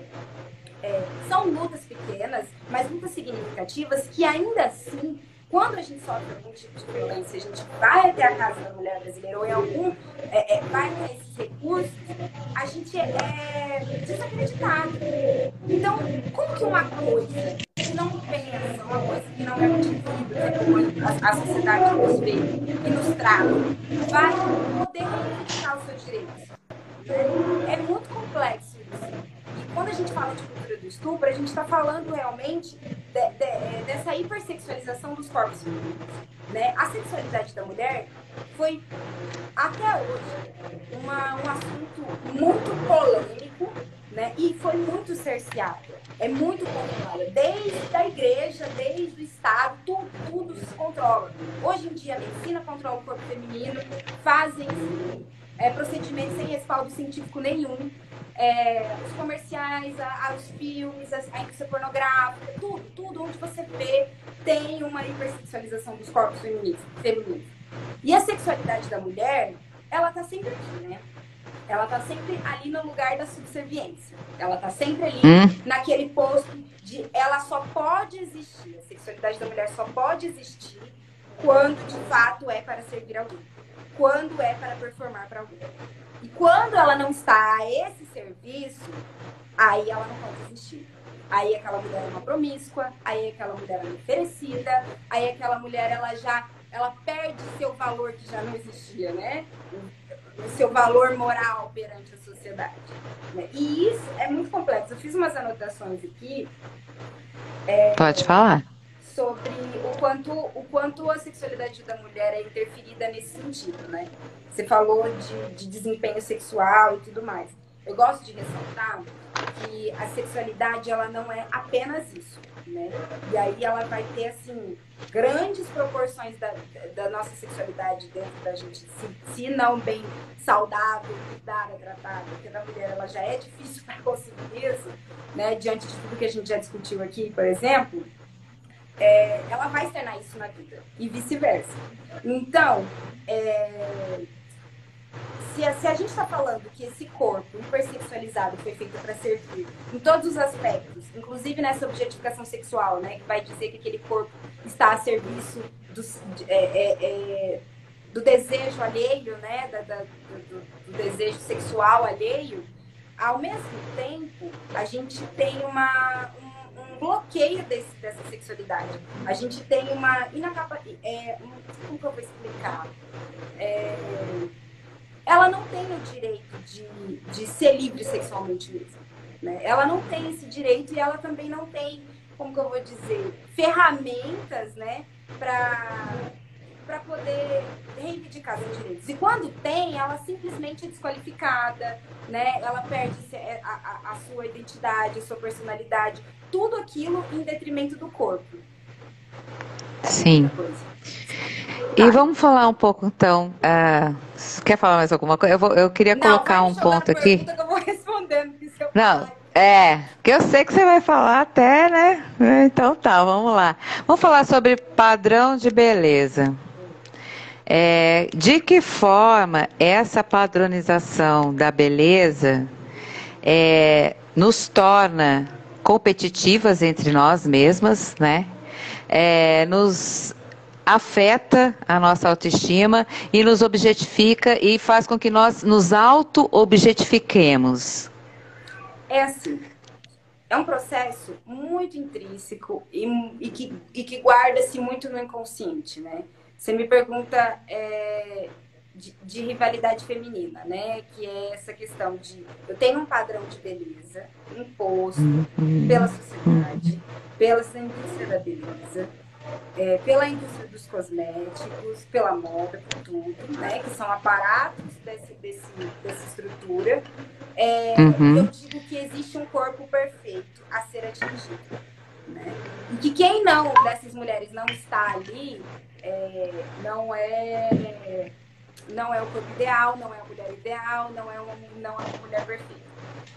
é, são lutas pequenas, mas lutas significativas que ainda assim quando a gente sofre algum tipo de violência, a gente vai até a casa da mulher brasileira ou em algum, é, é, vai ter esses recursos, a gente é, é desacreditado. Então, como que uma coisa que não pensa, uma coisa que não é como a, a sociedade nos vê e nos trata, vai poder reivindicar os seus direitos? É muito complexo isso quando a gente fala de cultura do estupro, a gente está falando realmente de, de, dessa hipersexualização dos corpos femininos. Né? A sexualidade da mulher foi, até hoje, uma, um assunto muito polêmico né? e foi muito cerceado. É muito controlado. Desde a igreja, desde o Estado, tudo, tudo se controla. Hoje em dia, a medicina controla o corpo feminino, fazem é, procedimentos sem respaldo científico nenhum é, os comerciais, a, a, os filmes, a, a indústria pornográfica, tudo, tudo onde você vê tem uma hipersexualização dos corpos femininos. femininos. E a sexualidade da mulher, ela tá sempre aqui, né? Ela tá sempre ali no lugar da subserviência. Ela tá sempre ali hum. naquele posto de ela só pode existir, a sexualidade da mulher só pode existir quando de fato é para servir alguém. Quando é para performar para alguém. E quando ela não está a esse serviço, aí ela não pode existir. Aí aquela mulher é uma promíscua, aí aquela mulher é oferecida, aí aquela mulher ela já ela perde seu valor que já não existia, né? O seu valor moral perante a sociedade. Né? E isso é muito complexo. Eu fiz umas anotações aqui. É, Pode falar sobre o quanto, o quanto a sexualidade da mulher é interferida nesse sentido, né? Você falou de, de desempenho sexual e tudo mais. Eu gosto de ressaltar que a sexualidade ela não é apenas isso, né? E aí ela vai ter assim grandes proporções da, da nossa sexualidade dentro da gente, se, se não bem saudável, cuidada, tratada, porque da mulher ela já é difícil para conseguir isso, né? Diante de tudo que a gente já discutiu aqui, por exemplo é, ela vai externar isso na vida e vice-versa. Então, é, se, a, se a gente está falando que esse corpo hipersexualizado foi feito para servir em todos os aspectos, inclusive nessa objetificação sexual, né, que vai dizer que aquele corpo está a serviço do, é, é, é, do desejo alheio, né, da, da, do, do desejo sexual alheio, ao mesmo tempo, a gente tem uma, bloqueio desse, dessa sexualidade. A gente tem uma inacapacidade. É, como que eu vou explicar? É, ela não tem o direito de, de ser livre sexualmente mesmo. Né? Ela não tem esse direito e ela também não tem, como que eu vou dizer, ferramentas né, para poder reivindicar seus direitos. E quando tem, ela simplesmente é desqualificada, né? ela perde a, a, a sua identidade, a sua personalidade, tudo aquilo em detrimento do corpo. Sim. E vamos falar um pouco então. Uh, quer falar mais alguma coisa? Eu, vou, eu queria Não, colocar um ponto aqui. Que eu vou respondendo, eu Não, é, que eu sei que você vai falar até, né? Então tá, vamos lá. Vamos falar sobre padrão de beleza. É, de que forma essa padronização da beleza é, nos torna competitivas entre nós mesmas, né? É, nos afeta a nossa autoestima e nos objetifica e faz com que nós nos auto-objetifiquemos. É assim, é um processo muito intrínseco e, e que, que guarda-se muito no inconsciente, né? Você me pergunta é, de, de, rivalidade feminina, né? Que é essa questão de eu tenho um padrão de beleza imposto uhum. pela sociedade, pela indústria da beleza, é, pela indústria dos cosméticos, pela moda, por tudo, né? Que são aparatos desse, desse, dessa estrutura. É, uhum. Eu digo que existe um corpo perfeito a ser atingido. Né? E que quem não, dessas mulheres, não está ali, é, não é não é o corpo ideal, não é a mulher ideal, não é uma, não é uma mulher perfeita.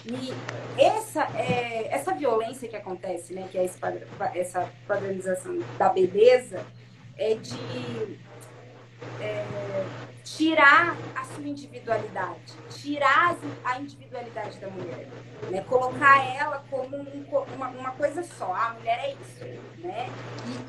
E essa, é, essa violência que acontece, né, que é essa padronização da beleza, é de é, tirar a sua individualidade, tirar a individualidade da mulher, né? colocar ela como um, uma, uma, coisa só, a mulher é isso, né?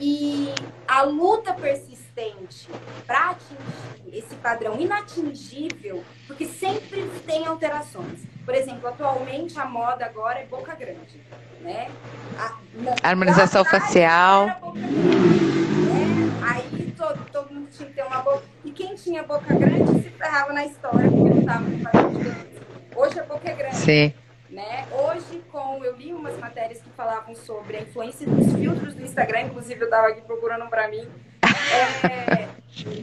E, e a luta persistente para atingir esse padrão inatingível, porque sempre tem alterações. Por exemplo, atualmente a moda agora é boca grande, né? A, Harmonização facial. Tinha que ter uma boca. E quem tinha boca grande se ferrava na história, porque não estava no padrão de. Hoje a boca é grande. Sim. Né? Hoje, com eu li umas matérias que falavam sobre a influência dos filtros do Instagram, inclusive eu estava aqui procurando para mim, é,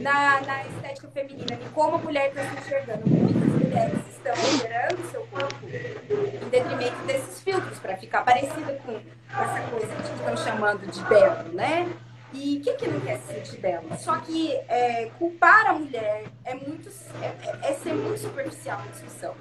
na, na estética feminina, e como a mulher está se enxergando. Muitas mulheres estão alterando seu corpo em detrimento desses filtros, para ficar parecida com essa coisa que estão chamando de belo, né? E quem que não quer se sentir bela? Só que é, culpar a mulher é muito é, é ser muito superficial na discussão,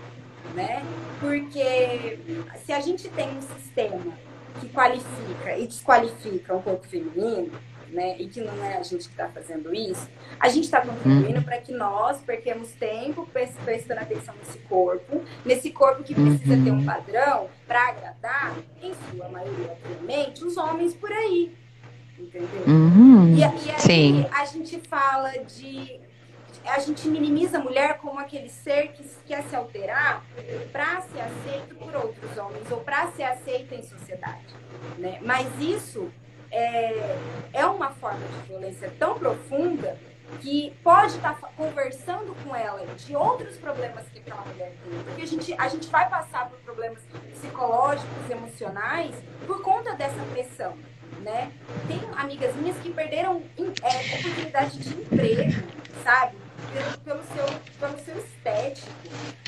né? Porque se a gente tem um sistema que qualifica e desqualifica um corpo feminino, né, e que não é a gente que está fazendo isso, a gente está contribuindo uhum. para que nós percamos tempo prestando atenção nesse corpo, nesse corpo que precisa uhum. ter um uhum. padrão para agradar, em sua maioria, obviamente, os homens por aí entendeu? Uhum. E, e aí Sim. a gente fala de. A gente minimiza a mulher como aquele ser que quer se alterar para ser aceito por outros homens ou para ser aceito em sociedade. Né? Mas isso é, é uma forma de violência tão profunda que pode estar tá conversando com ela de outros problemas que aquela mulher tem. Porque a gente, a gente vai passar por problemas psicológicos, emocionais, por conta dessa pressão né? Tem amigas minhas que perderam é, oportunidade de emprego, sabe? Pelo, pelo, seu, pelo seu estético.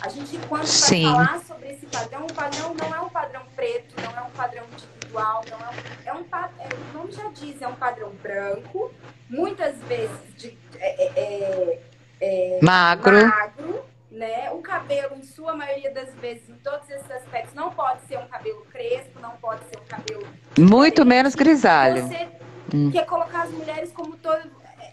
A gente, quando Sim. vai falar sobre esse padrão, o padrão não é um padrão preto, não é um padrão individual, não é um, é um é, o nome já diz, é um padrão branco, muitas vezes de, é, é, é, é magro. magro né? O cabelo, em sua maioria das vezes, em todos esses aspectos, não pode ser um cabelo crespo, não pode ser um cabelo. Muito menos grisalho. Você hum. quer colocar as mulheres como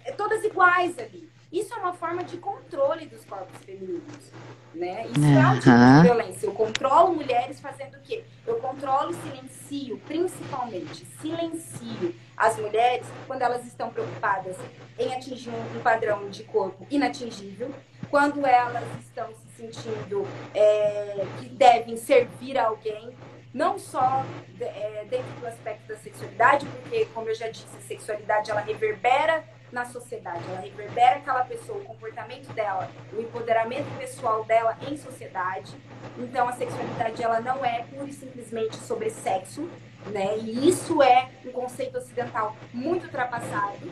é, todas iguais ali. Isso é uma forma de controle dos corpos femininos. Né? Isso uhum. é um tipo de violência. Eu controlo mulheres fazendo o quê? Eu controlo e silencio, principalmente, silencio as mulheres quando elas estão preocupadas em atingir um padrão de corpo inatingível, quando elas estão se sentindo é, que devem servir a alguém, não só é, dentro do aspecto da sexualidade, porque, como eu já disse, a sexualidade ela reverbera na sociedade, ela reverbera aquela pessoa, o comportamento dela, o empoderamento pessoal dela em sociedade. Então a sexualidade ela não é pura e simplesmente sobre sexo, né? E isso é um conceito ocidental muito ultrapassado,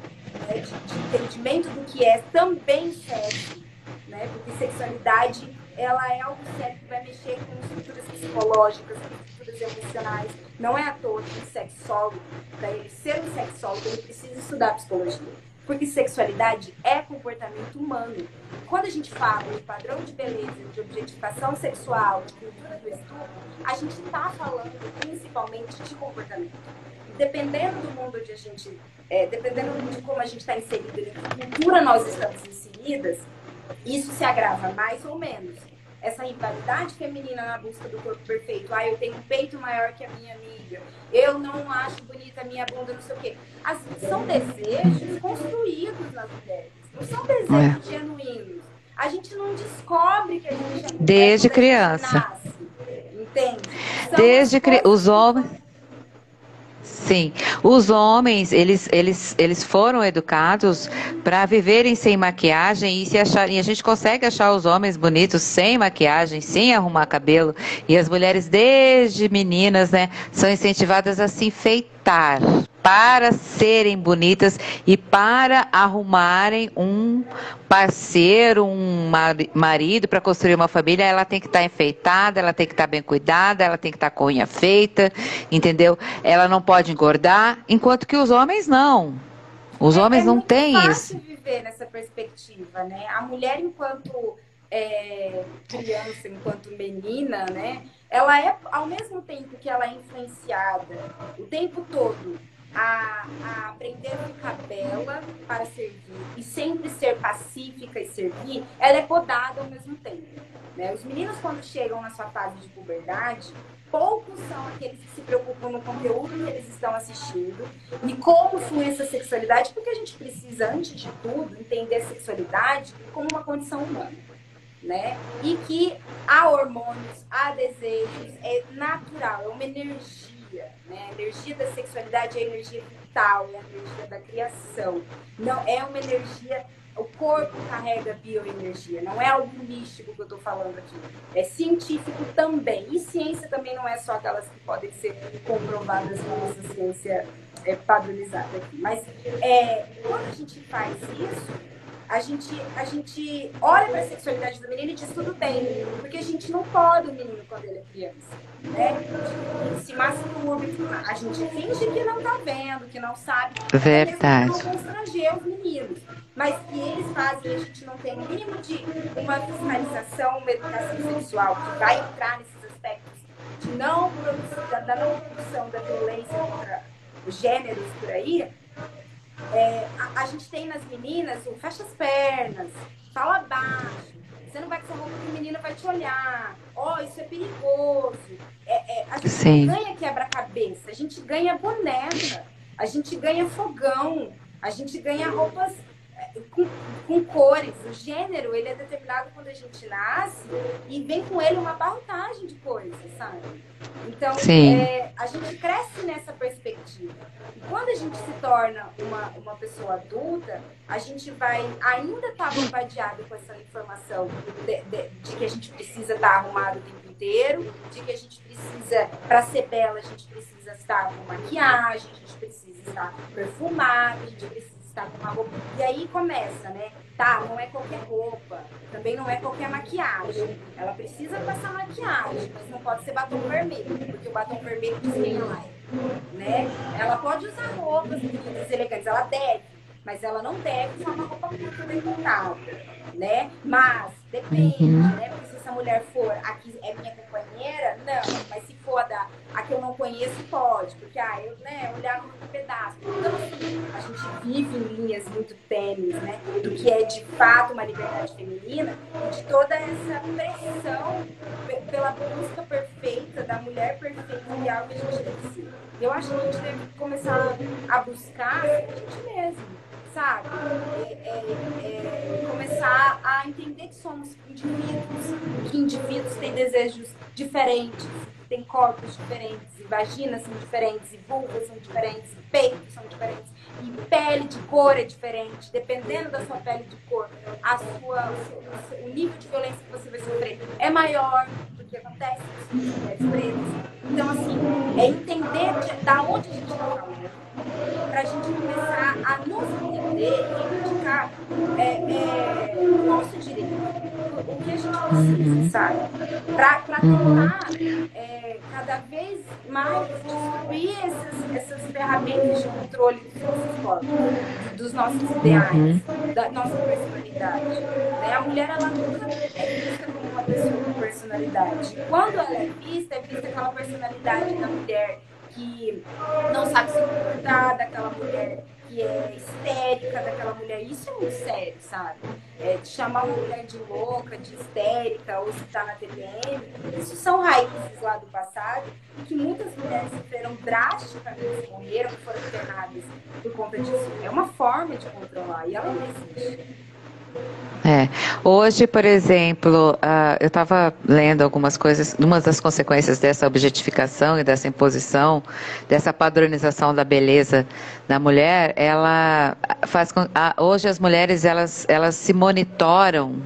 né? de, de entendimento do que é também sexo, né? Porque sexualidade ela é algo sério que vai mexer com estruturas psicológicas, com estruturas emocionais. Não é à toa que um sexólogo, para ele ser um sexólogo, ele precisa estudar psicologia. Porque sexualidade é comportamento humano. Quando a gente fala de padrão de beleza, de objetificação sexual, de cultura do estupro, a gente está falando principalmente de comportamento. Dependendo do mundo onde a gente, é, dependendo de como a gente está inserido, em que cultura nós estamos inseridas, isso se agrava mais ou menos. Essa rivalidade feminina na busca do corpo perfeito. Ah, eu tenho um peito maior que a minha amiga. Eu não acho bonita a minha bunda, não sei o quê. São desejos construídos nas mulheres. Não são desejos é. genuínos. A gente não descobre que a gente é Desde criança. Nasce, entende? São Desde criança. Os homens Sim, os homens eles, eles, eles foram educados para viverem sem maquiagem e se achar, e a gente consegue achar os homens bonitos sem maquiagem, sem arrumar cabelo. E as mulheres desde meninas, né, são incentivadas a se enfeitar para serem bonitas e para arrumarem um parceiro, um marido para construir uma família, ela tem que estar tá enfeitada, ela tem que estar tá bem cuidada, ela tem que estar tá com unha feita, entendeu? Ela não pode engordar, enquanto que os homens não. Os é, homens é não têm isso. É fácil viver nessa perspectiva, né? A mulher enquanto é, criança, enquanto menina, né? Ela é, ao mesmo tempo que ela é influenciada o tempo todo a, a aprender a ficar bela para servir e sempre ser pacífica e servir, ela é podada ao mesmo tempo. Né? Os meninos, quando chegam na sua fase de puberdade, poucos são aqueles que se preocupam no conteúdo que eles estão assistindo e como flui essa sexualidade, porque a gente precisa, antes de tudo, entender a sexualidade como uma condição humana. Né? E que há hormônios, há desejos, é natural, é uma energia né? A energia da sexualidade é a energia vital, é a energia da criação. Não é uma energia o corpo carrega bioenergia, não é algo místico que eu estou falando aqui. É científico também. E ciência também não é só aquelas que podem ser comprovadas com nossa ciência é, padronizada aqui. Mas é, quando a gente faz isso, a gente, a gente olha para a sexualidade do menino e diz tudo bem, porque a gente não pode o menino quando ele é criança, né? Se masturbe, a gente finge que não tá vendo, que não sabe. Verdade. Não constranger os meninos. Mas que eles fazem, a gente não tem o mínimo de uma fiscalização, uma educação sexual que vai entrar nesses aspectos de não produção, da não produção da violência contra os gêneros por aí, é, a, a, gente tem nas meninas o fecha as pernas, fala baixo, você não vai com essa roupa que o menino vai te olhar, ó, oh, isso é perigoso. É, é, a gente Sim. ganha quebra-cabeça, a gente ganha boneca, a gente ganha fogão, a gente ganha roupas com, com, cores. O gênero, ele é determinado quando a gente nasce e vem com ele uma barrotagem de coisas, sabe? Então, é, a gente cresce nessa perspectiva. E quando a gente se torna uma, uma pessoa adulta, a gente vai ainda estar tá bombardeado com essa informação de, de, de, que a gente precisa estar tá arrumado o tempo inteiro, de que a gente precisa, para ser bela, a gente precisa estar com maquiagem, a gente precisa estar perfumado, a gente precisa tá com uma roupa. E aí começa, né? Tá, não é qualquer roupa, também não é qualquer maquiagem. Ela precisa passar maquiagem, mas não pode ser batom vermelho, porque o batom vermelho desvia lá. Né? Ela pode usar roupas elegantes, ela deve, mas ela não deve usar uma roupa muito bem contada, né? Mas depende, uhum. né? Essa mulher for, aqui é minha companheira, não, mas se for da a que eu não conheço, pode, porque ah, eu, né, olhar no pedaço. Então, assim, a gente vive em linhas muito tênues, né? Do que é de fato uma liberdade feminina e de toda essa pressão pela busca perfeita, da mulher perfeita ideal que a gente deve ser. Eu acho que a gente deve começar a buscar a gente mesmo sabe? É, é, é, começar a entender que somos indivíduos, que indivíduos têm desejos diferentes, têm corpos diferentes, e vaginas são diferentes, e vulvas são diferentes, e peitos são diferentes, e pele de cor é diferente, dependendo da sua pele de cor, a sua, o, o nível de violência que você vai sofrer é maior, porque acontece com mulheres pretas. Então, assim, é entender de, onde a gente está para a gente começar a nos entender e reivindicar é, é, o nosso direito, o que a gente precisa, uhum. sabe? Para tentar é, cada vez mais destruir essas, essas ferramentas de controle dos nossos corpos, dos nossos ideais, uhum. da nossa personalidade. Né? A mulher, ela nunca é vista como uma pessoa com personalidade. Quando ela é vista, é vista aquela personalidade da mulher que não sabe se comportar, daquela mulher que é histérica, daquela mulher. Isso é muito sério, sabe? É, de chamar uma mulher de louca, de histérica, ou se tá na TPM. Isso são raízes lá do passado e que muitas mulheres sofreram drasticamente, morreram, foram internadas por conta disso. É uma forma de controlar e ela não existe. É. Hoje, por exemplo, uh, eu estava lendo algumas coisas, uma das consequências dessa objetificação e dessa imposição, dessa padronização da beleza da mulher, ela faz com, uh, hoje as mulheres elas, elas se monitoram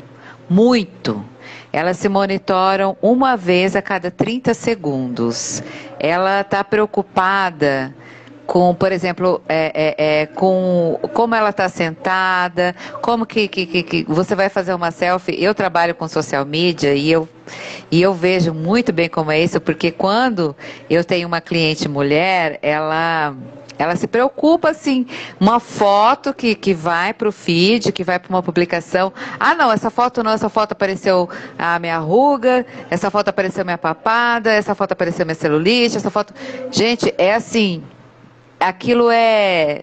muito. Elas se monitoram uma vez a cada 30 segundos. Ela está preocupada com, por exemplo, é, é, é, com como ela está sentada, como que, que, que, você vai fazer uma selfie. Eu trabalho com social media e eu, e eu vejo muito bem como é isso, porque quando eu tenho uma cliente mulher, ela ela se preocupa assim, uma foto que, que vai para o feed, que vai para uma publicação. Ah, não, essa foto não, essa foto apareceu a minha ruga, essa foto apareceu minha papada, essa foto apareceu minha celulite, essa foto. Gente, é assim, aquilo é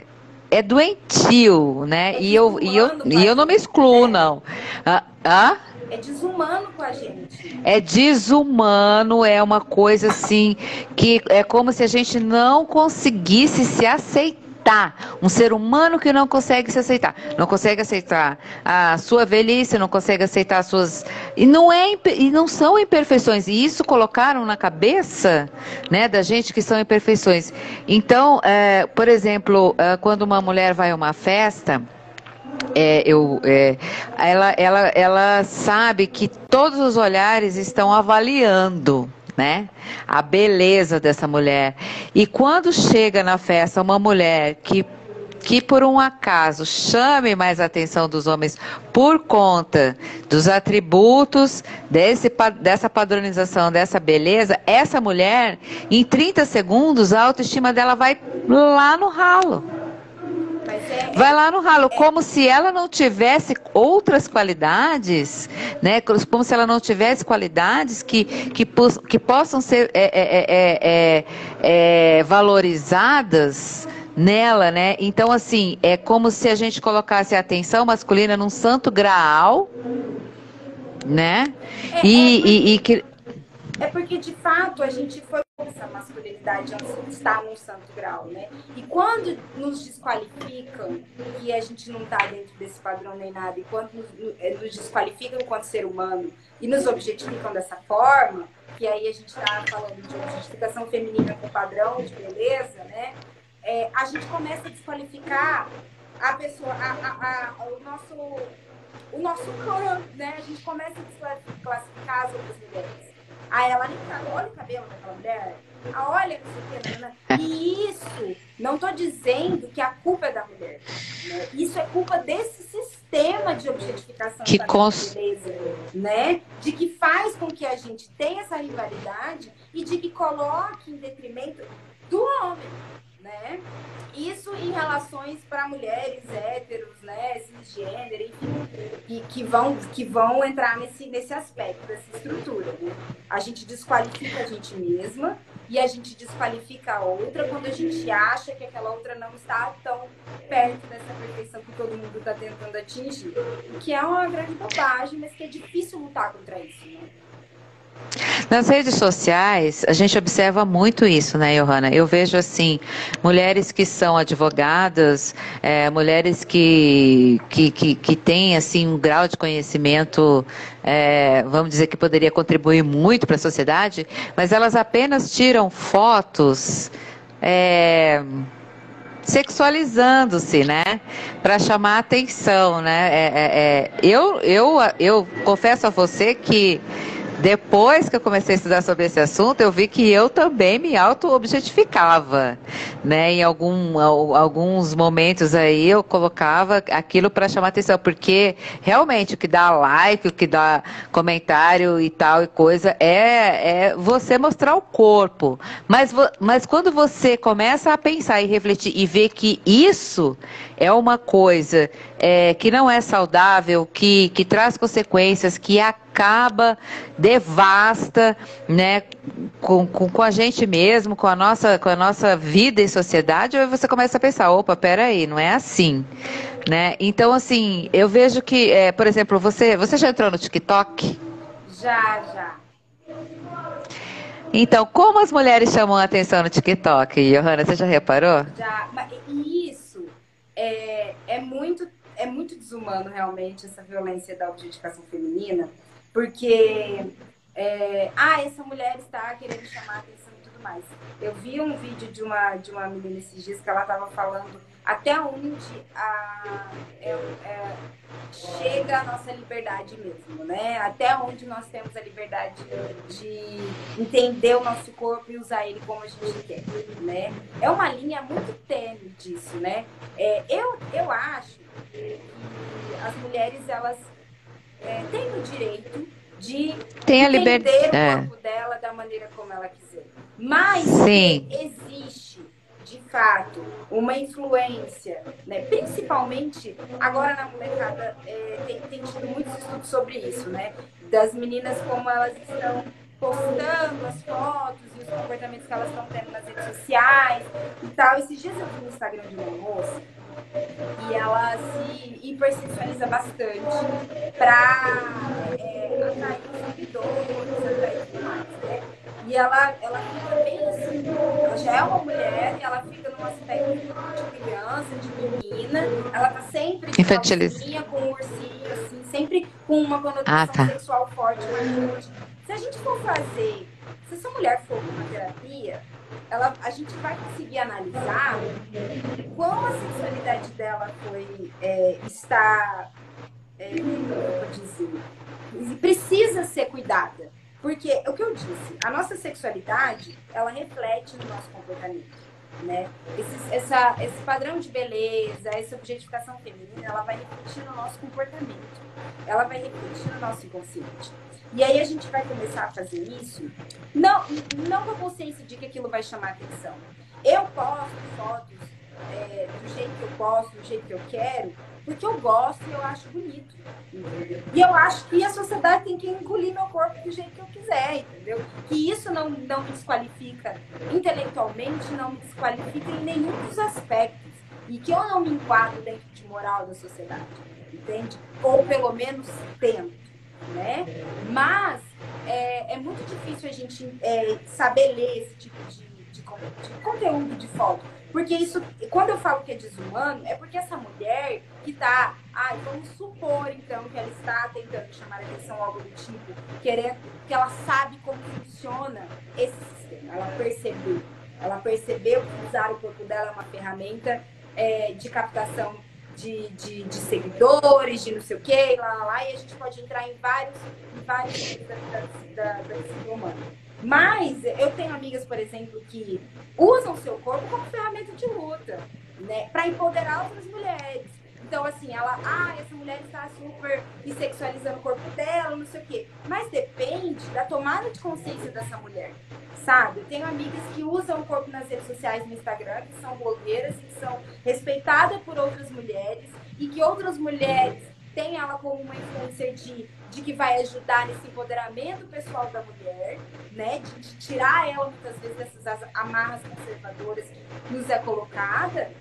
é doentio, né? É e eu e eu e eu não me excluo é. não. Ah, ah? É desumano com a gente. É desumano, é uma coisa assim que é como se a gente não conseguisse se aceitar aceitar. Um ser humano que não consegue se aceitar. Não consegue aceitar a sua velhice, não consegue aceitar as suas. E não, é, e não são imperfeições. E isso colocaram na cabeça né, da gente que são imperfeições. Então, é, por exemplo, é, quando uma mulher vai a uma festa. É, eu, é, ela, ela, ela sabe que todos os olhares estão avaliando né? A beleza dessa mulher. E quando chega na festa uma mulher que que por um acaso chame mais a atenção dos homens por conta dos atributos desse, dessa padronização, dessa beleza, essa mulher, em 30 segundos, a autoestima dela vai lá no ralo. É, Vai lá no ralo, é, como se ela não tivesse outras qualidades, né? Como se ela não tivesse qualidades que, que, que possam ser é é, é, é, valorizadas nela, né? Então, assim, é como se a gente colocasse a atenção masculina num santo graal, né? e, e, e que... É porque, de fato, a gente foi essa masculinidade está num santo grau, né? E quando nos desqualificam, que a gente não está dentro desse padrão nem nada, e quando nos, eh, nos, desqualificam enquanto ser humano e nos objetificam dessa forma, que aí a gente está falando de objetificação feminina com padrão de beleza, né? É, a gente começa a desqualificar a pessoa, a, a, a, o nosso o nosso corpo, né? A gente começa a desclassificar as outras mulheres. Aí ela olha o cabelo daquela mulher, ah, olha isso né? E isso, não estou dizendo que a culpa é da mulher. Né? Isso é culpa desse sistema de objetificação que da cons... beleza, né? De que faz com que a gente tenha essa rivalidade e de que coloque em detrimento do homem né? Isso em relações para mulheres héteros, né, cisgênero, enfim, e que vão, que vão entrar nesse, nesse aspecto, dessa estrutura, né? A gente desqualifica a gente mesma e a gente desqualifica a outra quando a gente acha que aquela outra não está tão perto dessa perfeição que todo mundo está tentando atingir. O que é uma grande bobagem, mas que é difícil lutar contra isso, né? Nas redes sociais, a gente observa muito isso, né, Johanna? Eu vejo, assim, mulheres que são advogadas, é, mulheres que, que, que, que, têm, assim, um grau de conhecimento, é, vamos dizer, que poderia contribuir muito para a sociedade, mas elas apenas tiram fotos. É, sexualizando-se, né? Para chamar atenção, né? É, é, é, eu, eu, eu confesso a você que depois que eu comecei a estudar sobre esse assunto, eu vi que eu também me auto-objetificava, né? Em algum, alguns momentos aí eu colocava aquilo para chamar atenção, porque realmente o que dá like, o que dá comentário e tal e coisa é, é você mostrar o corpo. Mas, mas quando você começa a pensar e refletir e ver que isso é uma coisa é, que não é saudável, que, que traz consequências, que acaba devasta, né, com, com, com, a gente mesmo, com a, nossa, com a nossa vida e sociedade, aí você começa a pensar, opa, peraí, não é assim, né? Então, assim, eu vejo que, é, por exemplo, você, você já entrou no TikTok? Já, já. Então, como as mulheres chamam a atenção no TikTok, Johanna, você já reparou? Já, mas isso é, é muito é muito desumano realmente essa violência da objetificação feminina, porque, é, ah, essa mulher está querendo chamar a atenção e tudo mais. Eu vi um vídeo de uma, de uma menina esses dias que ela estava falando até onde a, é, é, chega a nossa liberdade mesmo, né? Até onde nós temos a liberdade de entender o nosso corpo e usar ele como a gente quer, né? É uma linha muito tênue disso, né? É, eu, eu acho que as mulheres, elas é, tem o direito de tem a liberdade o corpo é. dela da maneira como ela quiser. Mas Sim. existe, de fato, uma influência, né? principalmente agora na molecada, é, tem, tem tido muitos estudos sobre isso, né? Das meninas como elas estão postando as fotos e os comportamentos que elas estão tendo nas redes sociais e tal. Esses dias eu vi no Instagram de uma moça e ela se hipersexualiza bastante para é, atrair os seguidores, atrair tudo mais, né? E ela, ela fica bem assim, ela já é uma mulher e ela fica num aspecto de criança, de menina, ela tá sempre de Infantiliza. com um ursinho, assim, sempre com uma conotação ah, tá. sexual forte, marcante. Se a gente for fazer, se essa mulher for uma terapia, ela, a gente vai conseguir analisar como a sexualidade dela foi é, está é, eu vou dizer precisa ser cuidada. Porque o que eu disse a nossa sexualidade ela reflete no nosso comportamento né esse, essa, esse padrão de beleza essa objetificação feminina ela vai refletir no nosso comportamento ela vai refletir no nosso inconsciente e aí a gente vai começar a fazer isso, não, não com a consciência de que aquilo vai chamar atenção. Eu posto fotos é, do jeito que eu posto, do jeito que eu quero, porque eu gosto e eu acho bonito. E eu acho que a sociedade tem que engolir meu corpo do jeito que eu quiser, entendeu? Que isso não, não me desqualifica intelectualmente, não me desqualifica em nenhum dos aspectos. E que eu não me enquadro dentro de moral da sociedade, entende? Ou pelo menos tento né? Mas é, é muito difícil a gente é, saber ler esse tipo de, de, de, conteúdo de foto. Porque isso, quando eu falo que é desumano, é porque essa mulher que tá, ai, vamos supor então que ela está tentando chamar a atenção algo do tipo, querer, que ela sabe como funciona esse sistema, ela percebeu. Ela percebeu que usar o corpo dela é uma ferramenta é, de captação de, de, de, seguidores, de não sei o quê, lá, lá, lá, e a gente pode entrar em vários, em vários da, da, da, da humana. Mas eu tenho amigas, por exemplo, que usam seu corpo como ferramenta de luta, né? Para empoderar outras mulheres. Então, assim, ela, ah, essa mulher está super sexualizando o corpo dela, não sei o quê. Mas depende da tomada de consciência dessa mulher sabe? Eu tenho amigas que usam o corpo nas redes sociais no Instagram, que são blogueiras e que são respeitadas por outras mulheres e que outras mulheres têm ela como uma influencer de, de que vai ajudar nesse empoderamento pessoal da mulher, né? De, de tirar ela muitas vezes dessas amarras conservadoras que nos é colocada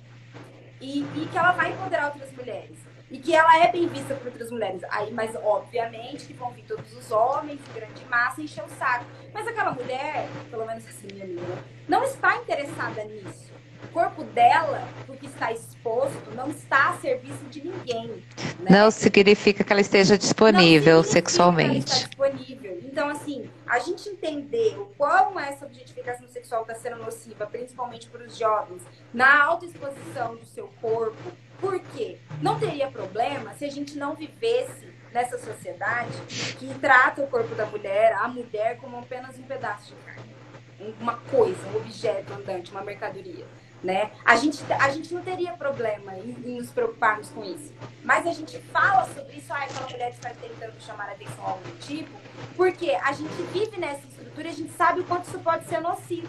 e, e que ela vai empoderar outras mulheres e que ela é bem vista por outras mulheres. Aí, mas obviamente que vão vir todos os homens em grande massa encher o saco. Mas aquela mulher, pelo menos essa minha amiga, não está interessada nisso. O corpo dela, porque está exposto, não está a serviço de ninguém. Né? Não significa que ela esteja disponível sexualmente. disponível. Então, assim, a, gente entender o quão essa objetificação sexual está sendo nociva, principalmente para os jovens, na autoexposição do seu corpo, por quê? Não teria problema se a gente não vivesse nessa sociedade que trata o corpo da mulher, a mulher, como apenas um pedaço de carne, uma coisa, um objeto andante, uma mercadoria né? A gente, a gente não teria problema em, em, nos preocuparmos com isso. Mas a gente fala sobre isso, ah, aquela mulher está tentando chamar a atenção a algum tipo, porque a gente vive nessa estrutura e a gente sabe o quanto isso pode ser nocivo,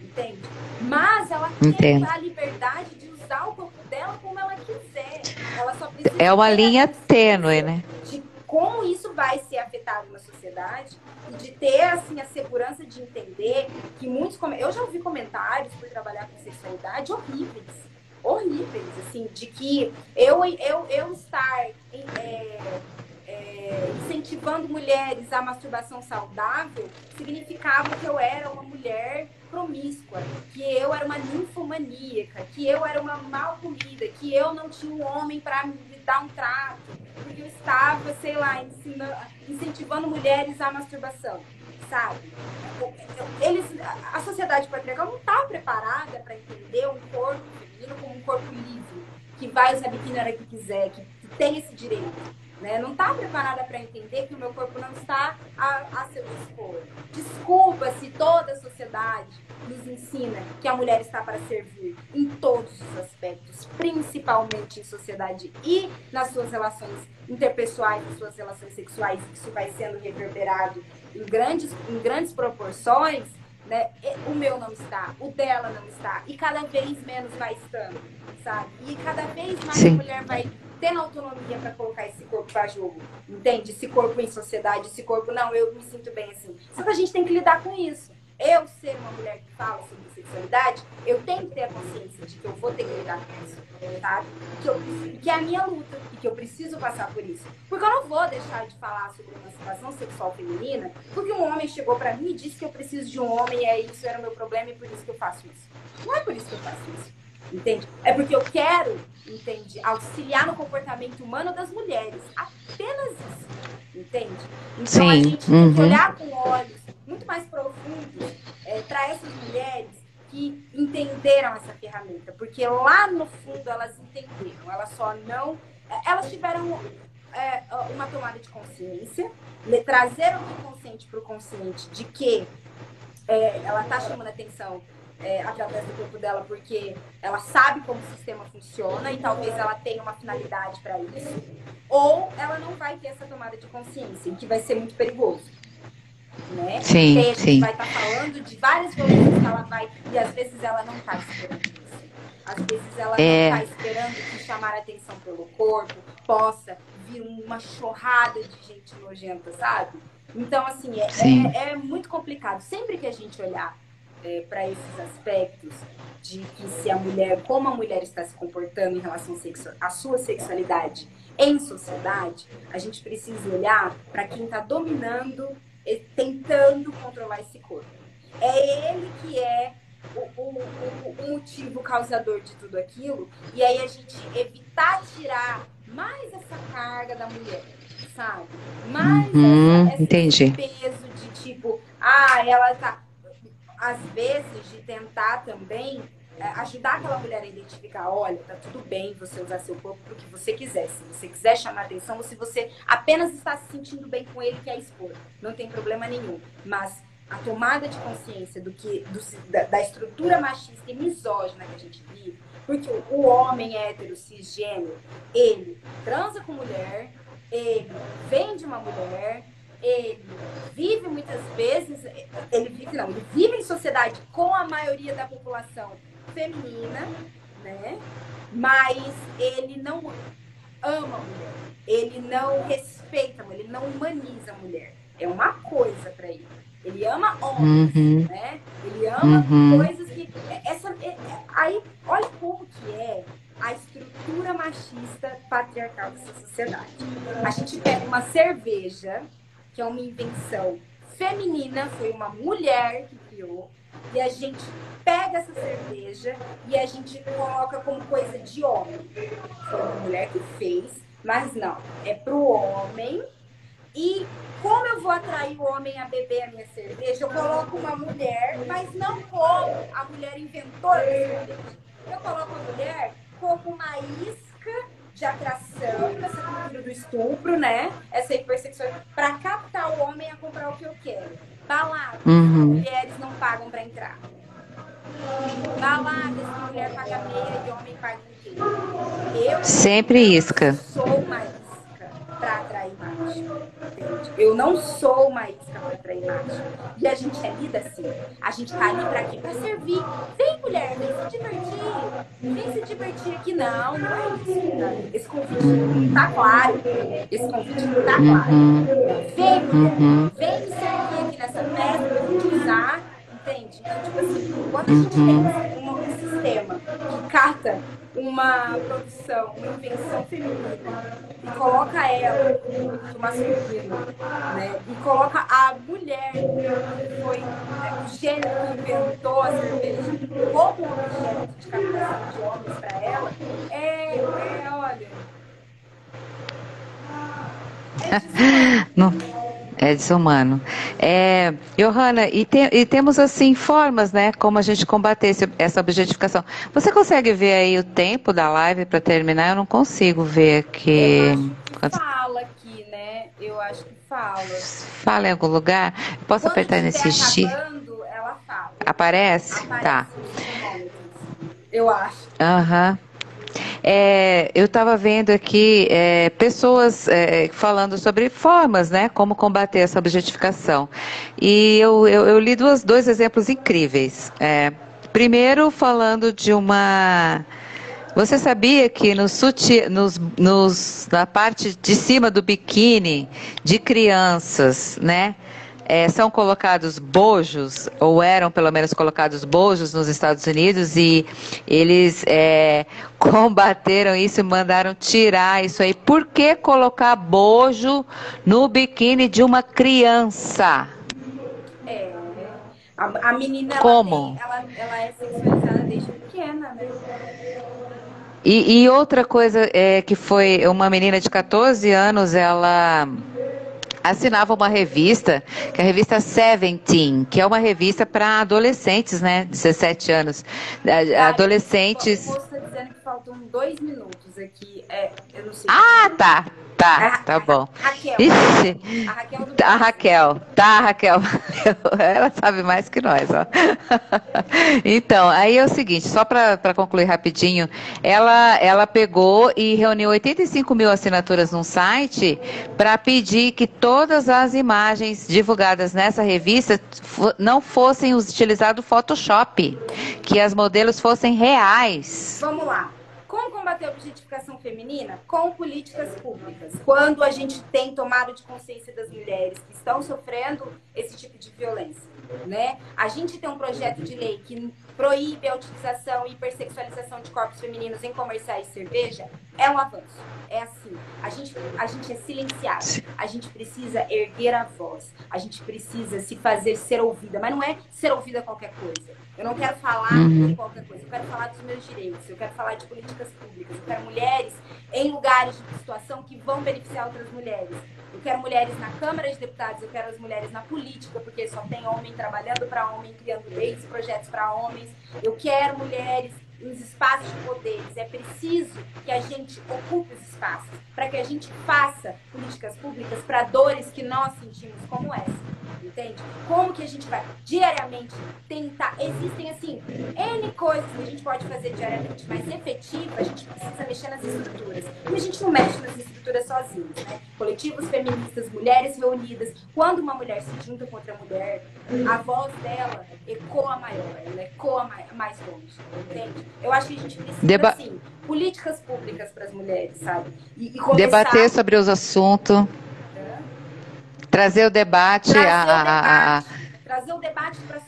entende? Mas ela tem a liberdade de usar o corpo dela como ela quiser. Ela só precisa. É uma linha tênue, né? De como isso vai ser afetado na sociedade de ter assim a segurança de entender que muitos eu já ouvi comentários por trabalhar com sexualidade horríveis horríveis assim de que eu eu, eu estar é, é, incentivando mulheres à masturbação saudável significava que eu era uma mulher promíscua, que eu era uma ninfomaníaca, que eu era uma mal comida, que eu não tinha um homem para dar um trato, porque eu estava, sei lá, ensinando, incentivando mulheres à masturbação, sabe? Eles, a sociedade patriarcal não está preparada para entender um corpo feminino como um corpo livre, que vai usar biquíni na hora que quiser, que, tem esse direito. Né? Não está preparada para entender que o meu corpo não está a, a seu dispor. Desculpa se toda a sociedade nos ensina que a mulher está para servir em todos os aspectos, principalmente em sociedade e nas suas relações interpessoais, nas suas relações sexuais, isso vai sendo reverberado em grandes, em grandes proporções. Né? O meu não está, o dela não está, e cada vez menos vai estando, sabe? E cada vez mais Sim. a mulher vai tendo autonomia para colocar esse corpo para jogo, entende? Esse corpo em sociedade, esse corpo, não, eu me sinto bem assim. Só que a gente tem que lidar com isso. Eu ser uma mulher que fala sobre sexualidade, eu tenho que ter a consciência de que eu vou ter que lidar com isso, tá? Que, eu, que é a minha luta e que eu preciso passar por isso. Porque eu não vou deixar de falar sobre emancipação sexual feminina porque um homem chegou para mim e disse que eu preciso de um homem é isso era o meu problema e por isso que eu faço isso. Não é por isso que eu faço isso entende? É porque eu quero, entende, auxiliar no comportamento humano das mulheres. Apenas isso, entende? Então Sim. a gente uhum. tem que uhum. olhar com olhos muito mais profundos é, para essas mulheres que entenderam essa ferramenta, porque lá no fundo elas entenderam, elas só não, é, elas tiveram é, uma tomada de consciência, trazeram o inconsciente para o consciente de que é, ela está chamando atenção é, através do corpo dela porque ela sabe como o sistema funciona e talvez ela tenha uma finalidade para isso, ou ela não vai ter essa tomada de consciência, que vai ser muito perigoso. Né? Sim, Porque a gente sim. vai estar tá falando de várias violências que ela vai, e às vezes ela não está esperando isso. Às vezes ela é... não está esperando que chamar a atenção pelo corpo possa vir uma chorrada de gente nojenta, sabe? Então, assim, é, é, é muito complicado. Sempre que a gente olhar é, para esses aspectos de que se a mulher, como a mulher está se comportando em relação à sua sexualidade em sociedade, a gente precisa olhar para quem está dominando e tentando controlar esse corpo. É ele que é o, o, o, o motivo causador de tudo aquilo, e aí a gente evitar tirar mais essa carga da mulher, sabe? Mais uhum, essa, esse peso de tipo, ah, ela tá às vezes, de tentar também é, ajudar aquela mulher a identificar, olha, tá tudo bem você usar seu corpo para o que você quiser. Se você quiser chamar atenção, ou se você apenas está se sentindo bem com ele, quer expor. Não tem problema nenhum. Mas a tomada de consciência do que do, da, da, estrutura machista e misógina que a gente vive, porque o, homem hétero cisgênero, ele transa com mulher, ele vende uma mulher, ele vive muitas vezes, ele vive não, ele vive em sociedade com a maioria da população feminina, né? Mas ele não ama a mulher, ele não respeita a mulher, ele não humaniza a mulher. É uma coisa para ele. Ele ama homens, uhum. né? Ele ama uhum. coisas que essa é, é, aí olha como que é a estrutura machista patriarcal dessa sociedade. A gente pega uma cerveja que é uma invenção feminina, foi uma mulher que criou, e a gente pega essa cerveja e a gente coloca como coisa de homem. Foi uma mulher que fez, mas não, é pro homem E como eu vou atrair o homem a beber a minha cerveja? Eu coloco uma mulher, mas não como a mulher inventora da cerveja. Eu coloco a mulher como uma isca de atração, essa cultura do estupro, né? Essa hipersexualidade, para captar o homem a comprar o que eu quero. Balada, uhum. mulheres não pagam para entrar. Baladas, mulher paga meia e homem paga inteiro. Eu sempre isca. Sou uma isca para atrair macho. Eu não sou uma isca para atrair macho. E a gente é lida assim. A gente tá ali para quê? Para servir. Vem, mulher, vem se divertir. Vem se divertir aqui. Não, não é isso. Né? Esse convite não tá claro. Esse convite não tá claro. Vem, mulher, vem me servir aqui nessa festa pra gente usar entende? Então, tipo assim, quando a gente tem um sistema que cata uma produção, uma invenção feminina e coloca ela no masculino, né? E coloca a mulher que foi né, o gênero que inventou a cerveja como objeto de captação de homens para ela, é, é olha. É Não. É desumano. É, Johanna, e, te, e, temos assim formas, né, como a gente combater esse, essa objetificação. Você consegue ver aí o tempo da live para terminar? Eu não consigo ver aqui. Que fala aqui, né? Eu acho que fala. Fala em algum lugar? Posso Quando apertar nesse X? Ela fala. Aparece? Aparece tá. Eu acho. Aham. Uhum. É, eu estava vendo aqui é, pessoas é, falando sobre formas, né, como combater essa objetificação. E eu, eu, eu li duas, dois exemplos incríveis. É, primeiro, falando de uma. Você sabia que no suti, nos, nos, na parte de cima do biquíni de crianças, né? É, são colocados bojos, ou eram pelo menos colocados bojos nos Estados Unidos, e eles é, combateram isso e mandaram tirar isso aí. Por que colocar bojo no biquíni de uma criança? É, a, a menina Como? Ela, tem, ela, ela é sexualizada desde pequena, né? E, e, outra coisa é que foi uma menina de 14 anos, ela assinava uma revista, que é a revista Seventeen, que é uma revista para adolescentes, né? 17 anos. Adolescentes. Você dizendo que faltam dois minutos aqui. É, eu não sei. Ah, tá. Tá, a, tá bom. Raquel. Ixi. A Raquel do A Raquel. Tá, Raquel. Ela sabe mais que nós, ó. Então, aí é o seguinte, só para concluir rapidinho, ela, ela pegou e reuniu 85 mil assinaturas num site para pedir que todas as imagens divulgadas nessa revista não fossem utilizado Photoshop, que as modelos fossem reais. Vamos lá. Como combater a objetificação feminina? Com políticas públicas. Quando a gente tem tomada de consciência das mulheres que estão sofrendo esse tipo de violência. Né? A gente tem um projeto de lei que proíbe a utilização e hipersexualização de corpos femininos em comerciais de cerveja, é um avanço. É assim. A gente, a gente é silenciado. A gente precisa erguer a voz. A gente precisa se fazer ser ouvida. Mas não é ser ouvida qualquer coisa. Eu não quero falar uhum. de qualquer coisa. Eu quero falar dos meus direitos. Eu quero falar de políticas públicas. Eu quero mulheres em lugares de situação que vão beneficiar outras mulheres. Eu quero mulheres na Câmara de Deputados, eu quero as mulheres na política, porque só tem homem trabalhando para homem, criando leis e projetos para homens. Eu quero mulheres nos espaços de poderes. É preciso que a gente ocupe os espaços para que a gente faça políticas públicas para dores que nós sentimos como essa entende? Como que a gente vai diariamente tentar. Existem, assim, N coisas que a gente pode fazer diariamente, mas efetiva, a gente precisa mexer nas estruturas. E a gente não mexe nas estruturas sozinhos, né? Coletivos feministas, mulheres reunidas. Quando uma mulher se junta com outra mulher, a voz dela ecoa maior, ela ecoa mais longe, entende? Eu acho que a gente precisa, Deba assim, políticas públicas para as mulheres, sabe? E, e começar... Debater sobre os assuntos Trazer o debate. Trazer a, o debate, a... Trazer o debate para.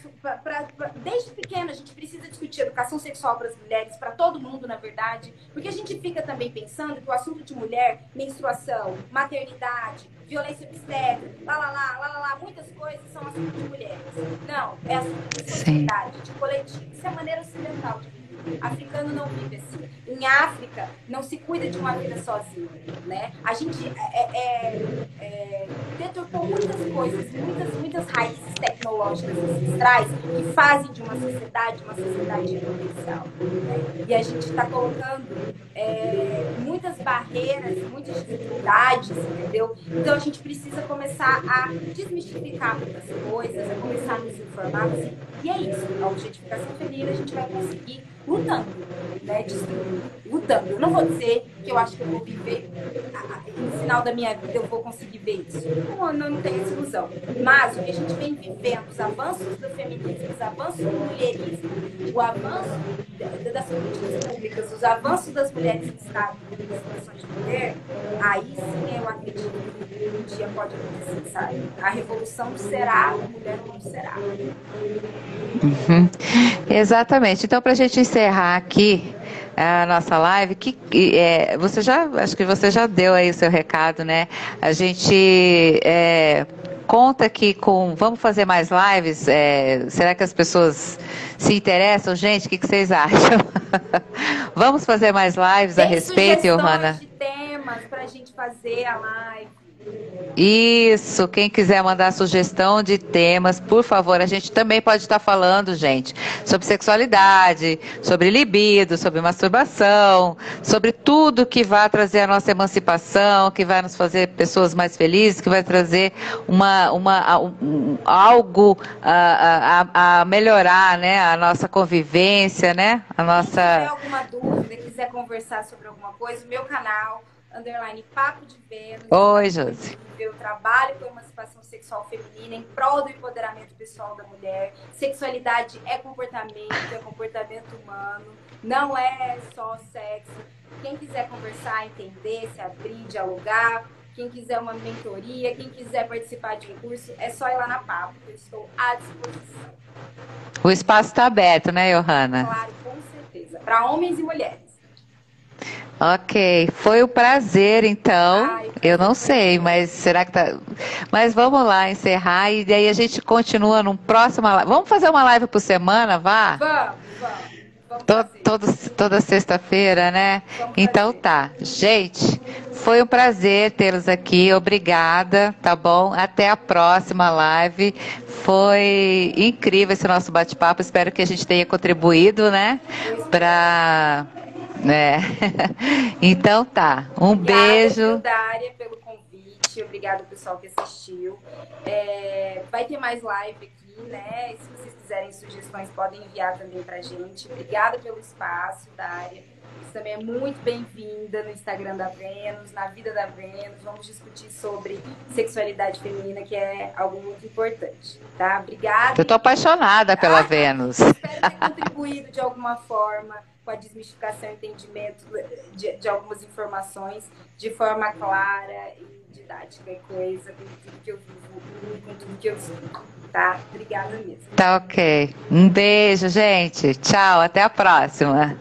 Desde pequena, a gente precisa discutir educação sexual para as mulheres, para todo mundo, na verdade. Porque a gente fica também pensando que o assunto de mulher, menstruação, maternidade, violência obstétrica, lá, lá, lá, lá, lá, lá, muitas coisas são assunto de mulheres. Não, é assunto de sociedade, de coletivo. Isso é maneira ocidental de. Africano não vive assim. Em África, não se cuida de uma vida sozinho, né? A gente é, é, é, deturpou muitas coisas, muitas, muitas raízes tecnológicas ancestrais que fazem de uma sociedade uma sociedade potencial. Né? E a gente está colocando é, muitas barreiras, muitas dificuldades, entendeu? Então a gente precisa começar a desmistificar muitas coisas, a começar a nos informar. Assim, e é isso, a objetificação feminina a gente vai conseguir lutando, né? Lutando. Eu não vou dizer que eu acho que eu vou viver, no final da minha vida eu vou conseguir ver isso. Não, não tenho essa ilusão. Mas o que a gente vem vivendo, os avanços do feminismo, os avanços do mulherismo, o avanço das políticas públicas, os avanços das mulheres que estão em situações de poder, aí sim eu acredito que um dia pode acontecer, sabe? A revolução será, a mulher não será. Uhum. Exatamente. Então, para a gente encerrar aqui a nossa live, que é, você já, acho que você já deu aí o seu recado, né? A gente é, conta que com, vamos fazer mais lives. É, será que as pessoas se interessam, gente? O que, que vocês acham? vamos fazer mais lives Tem a respeito, Johanna? temas para a gente fazer a live. Isso, quem quiser mandar sugestão de temas, por favor, a gente também pode estar falando, gente, sobre sexualidade, sobre libido, sobre masturbação, sobre tudo que vai trazer a nossa emancipação, que vai nos fazer pessoas mais felizes, que vai trazer uma, uma, um, algo a, a, a, melhorar, né, a nossa convivência, né, a nossa... Se tiver alguma dúvida, quiser conversar sobre alguma coisa, meu canal underline Papo de Vênus. Oi, Josi. Eu trabalho com emancipação sexual feminina em prol do empoderamento pessoal da mulher. Sexualidade é comportamento, é comportamento humano, não é só sexo. Quem quiser conversar, entender, se abrir, dialogar, quem quiser uma mentoria, quem quiser participar de um curso, é só ir lá na Papo, eu estou à disposição. O espaço está aberto, né, Johanna? Claro, com certeza. Para homens e mulheres. Ok, foi um prazer então. Ai, eu não sei, mas será que tá. Mas vamos lá encerrar e daí a gente continua num próximo. Vamos fazer uma live por semana, vá? Vamos, vamos. Todo, todo, toda sexta-feira, né? Vamos então fazer. tá. Gente, foi um prazer tê-los aqui. Obrigada, tá bom? Até a próxima live. Foi incrível esse nosso bate-papo. Espero que a gente tenha contribuído, né? Para né? então tá. Um Obrigada, beijo. Dária, pelo convite. Obrigada, pessoal que assistiu. É, vai ter mais live aqui, né? Se vocês quiserem sugestões, podem enviar também pra gente. Obrigada pelo espaço, Dária. Você também é muito bem-vinda no Instagram da Vênus, na vida da Vênus. Vamos discutir sobre sexualidade feminina, que é algo muito importante, tá? Obrigada. Eu tô apaixonada pela ah, Vênus. Espero ter contribuído de alguma forma com a desmistificação e entendimento de, de, algumas informações de forma clara e didática e coesa com tudo que eu vivo e com tudo que eu escuto. Tá? Obrigada mesmo. Tá ok. Um beijo, gente. Tchau, até a próxima.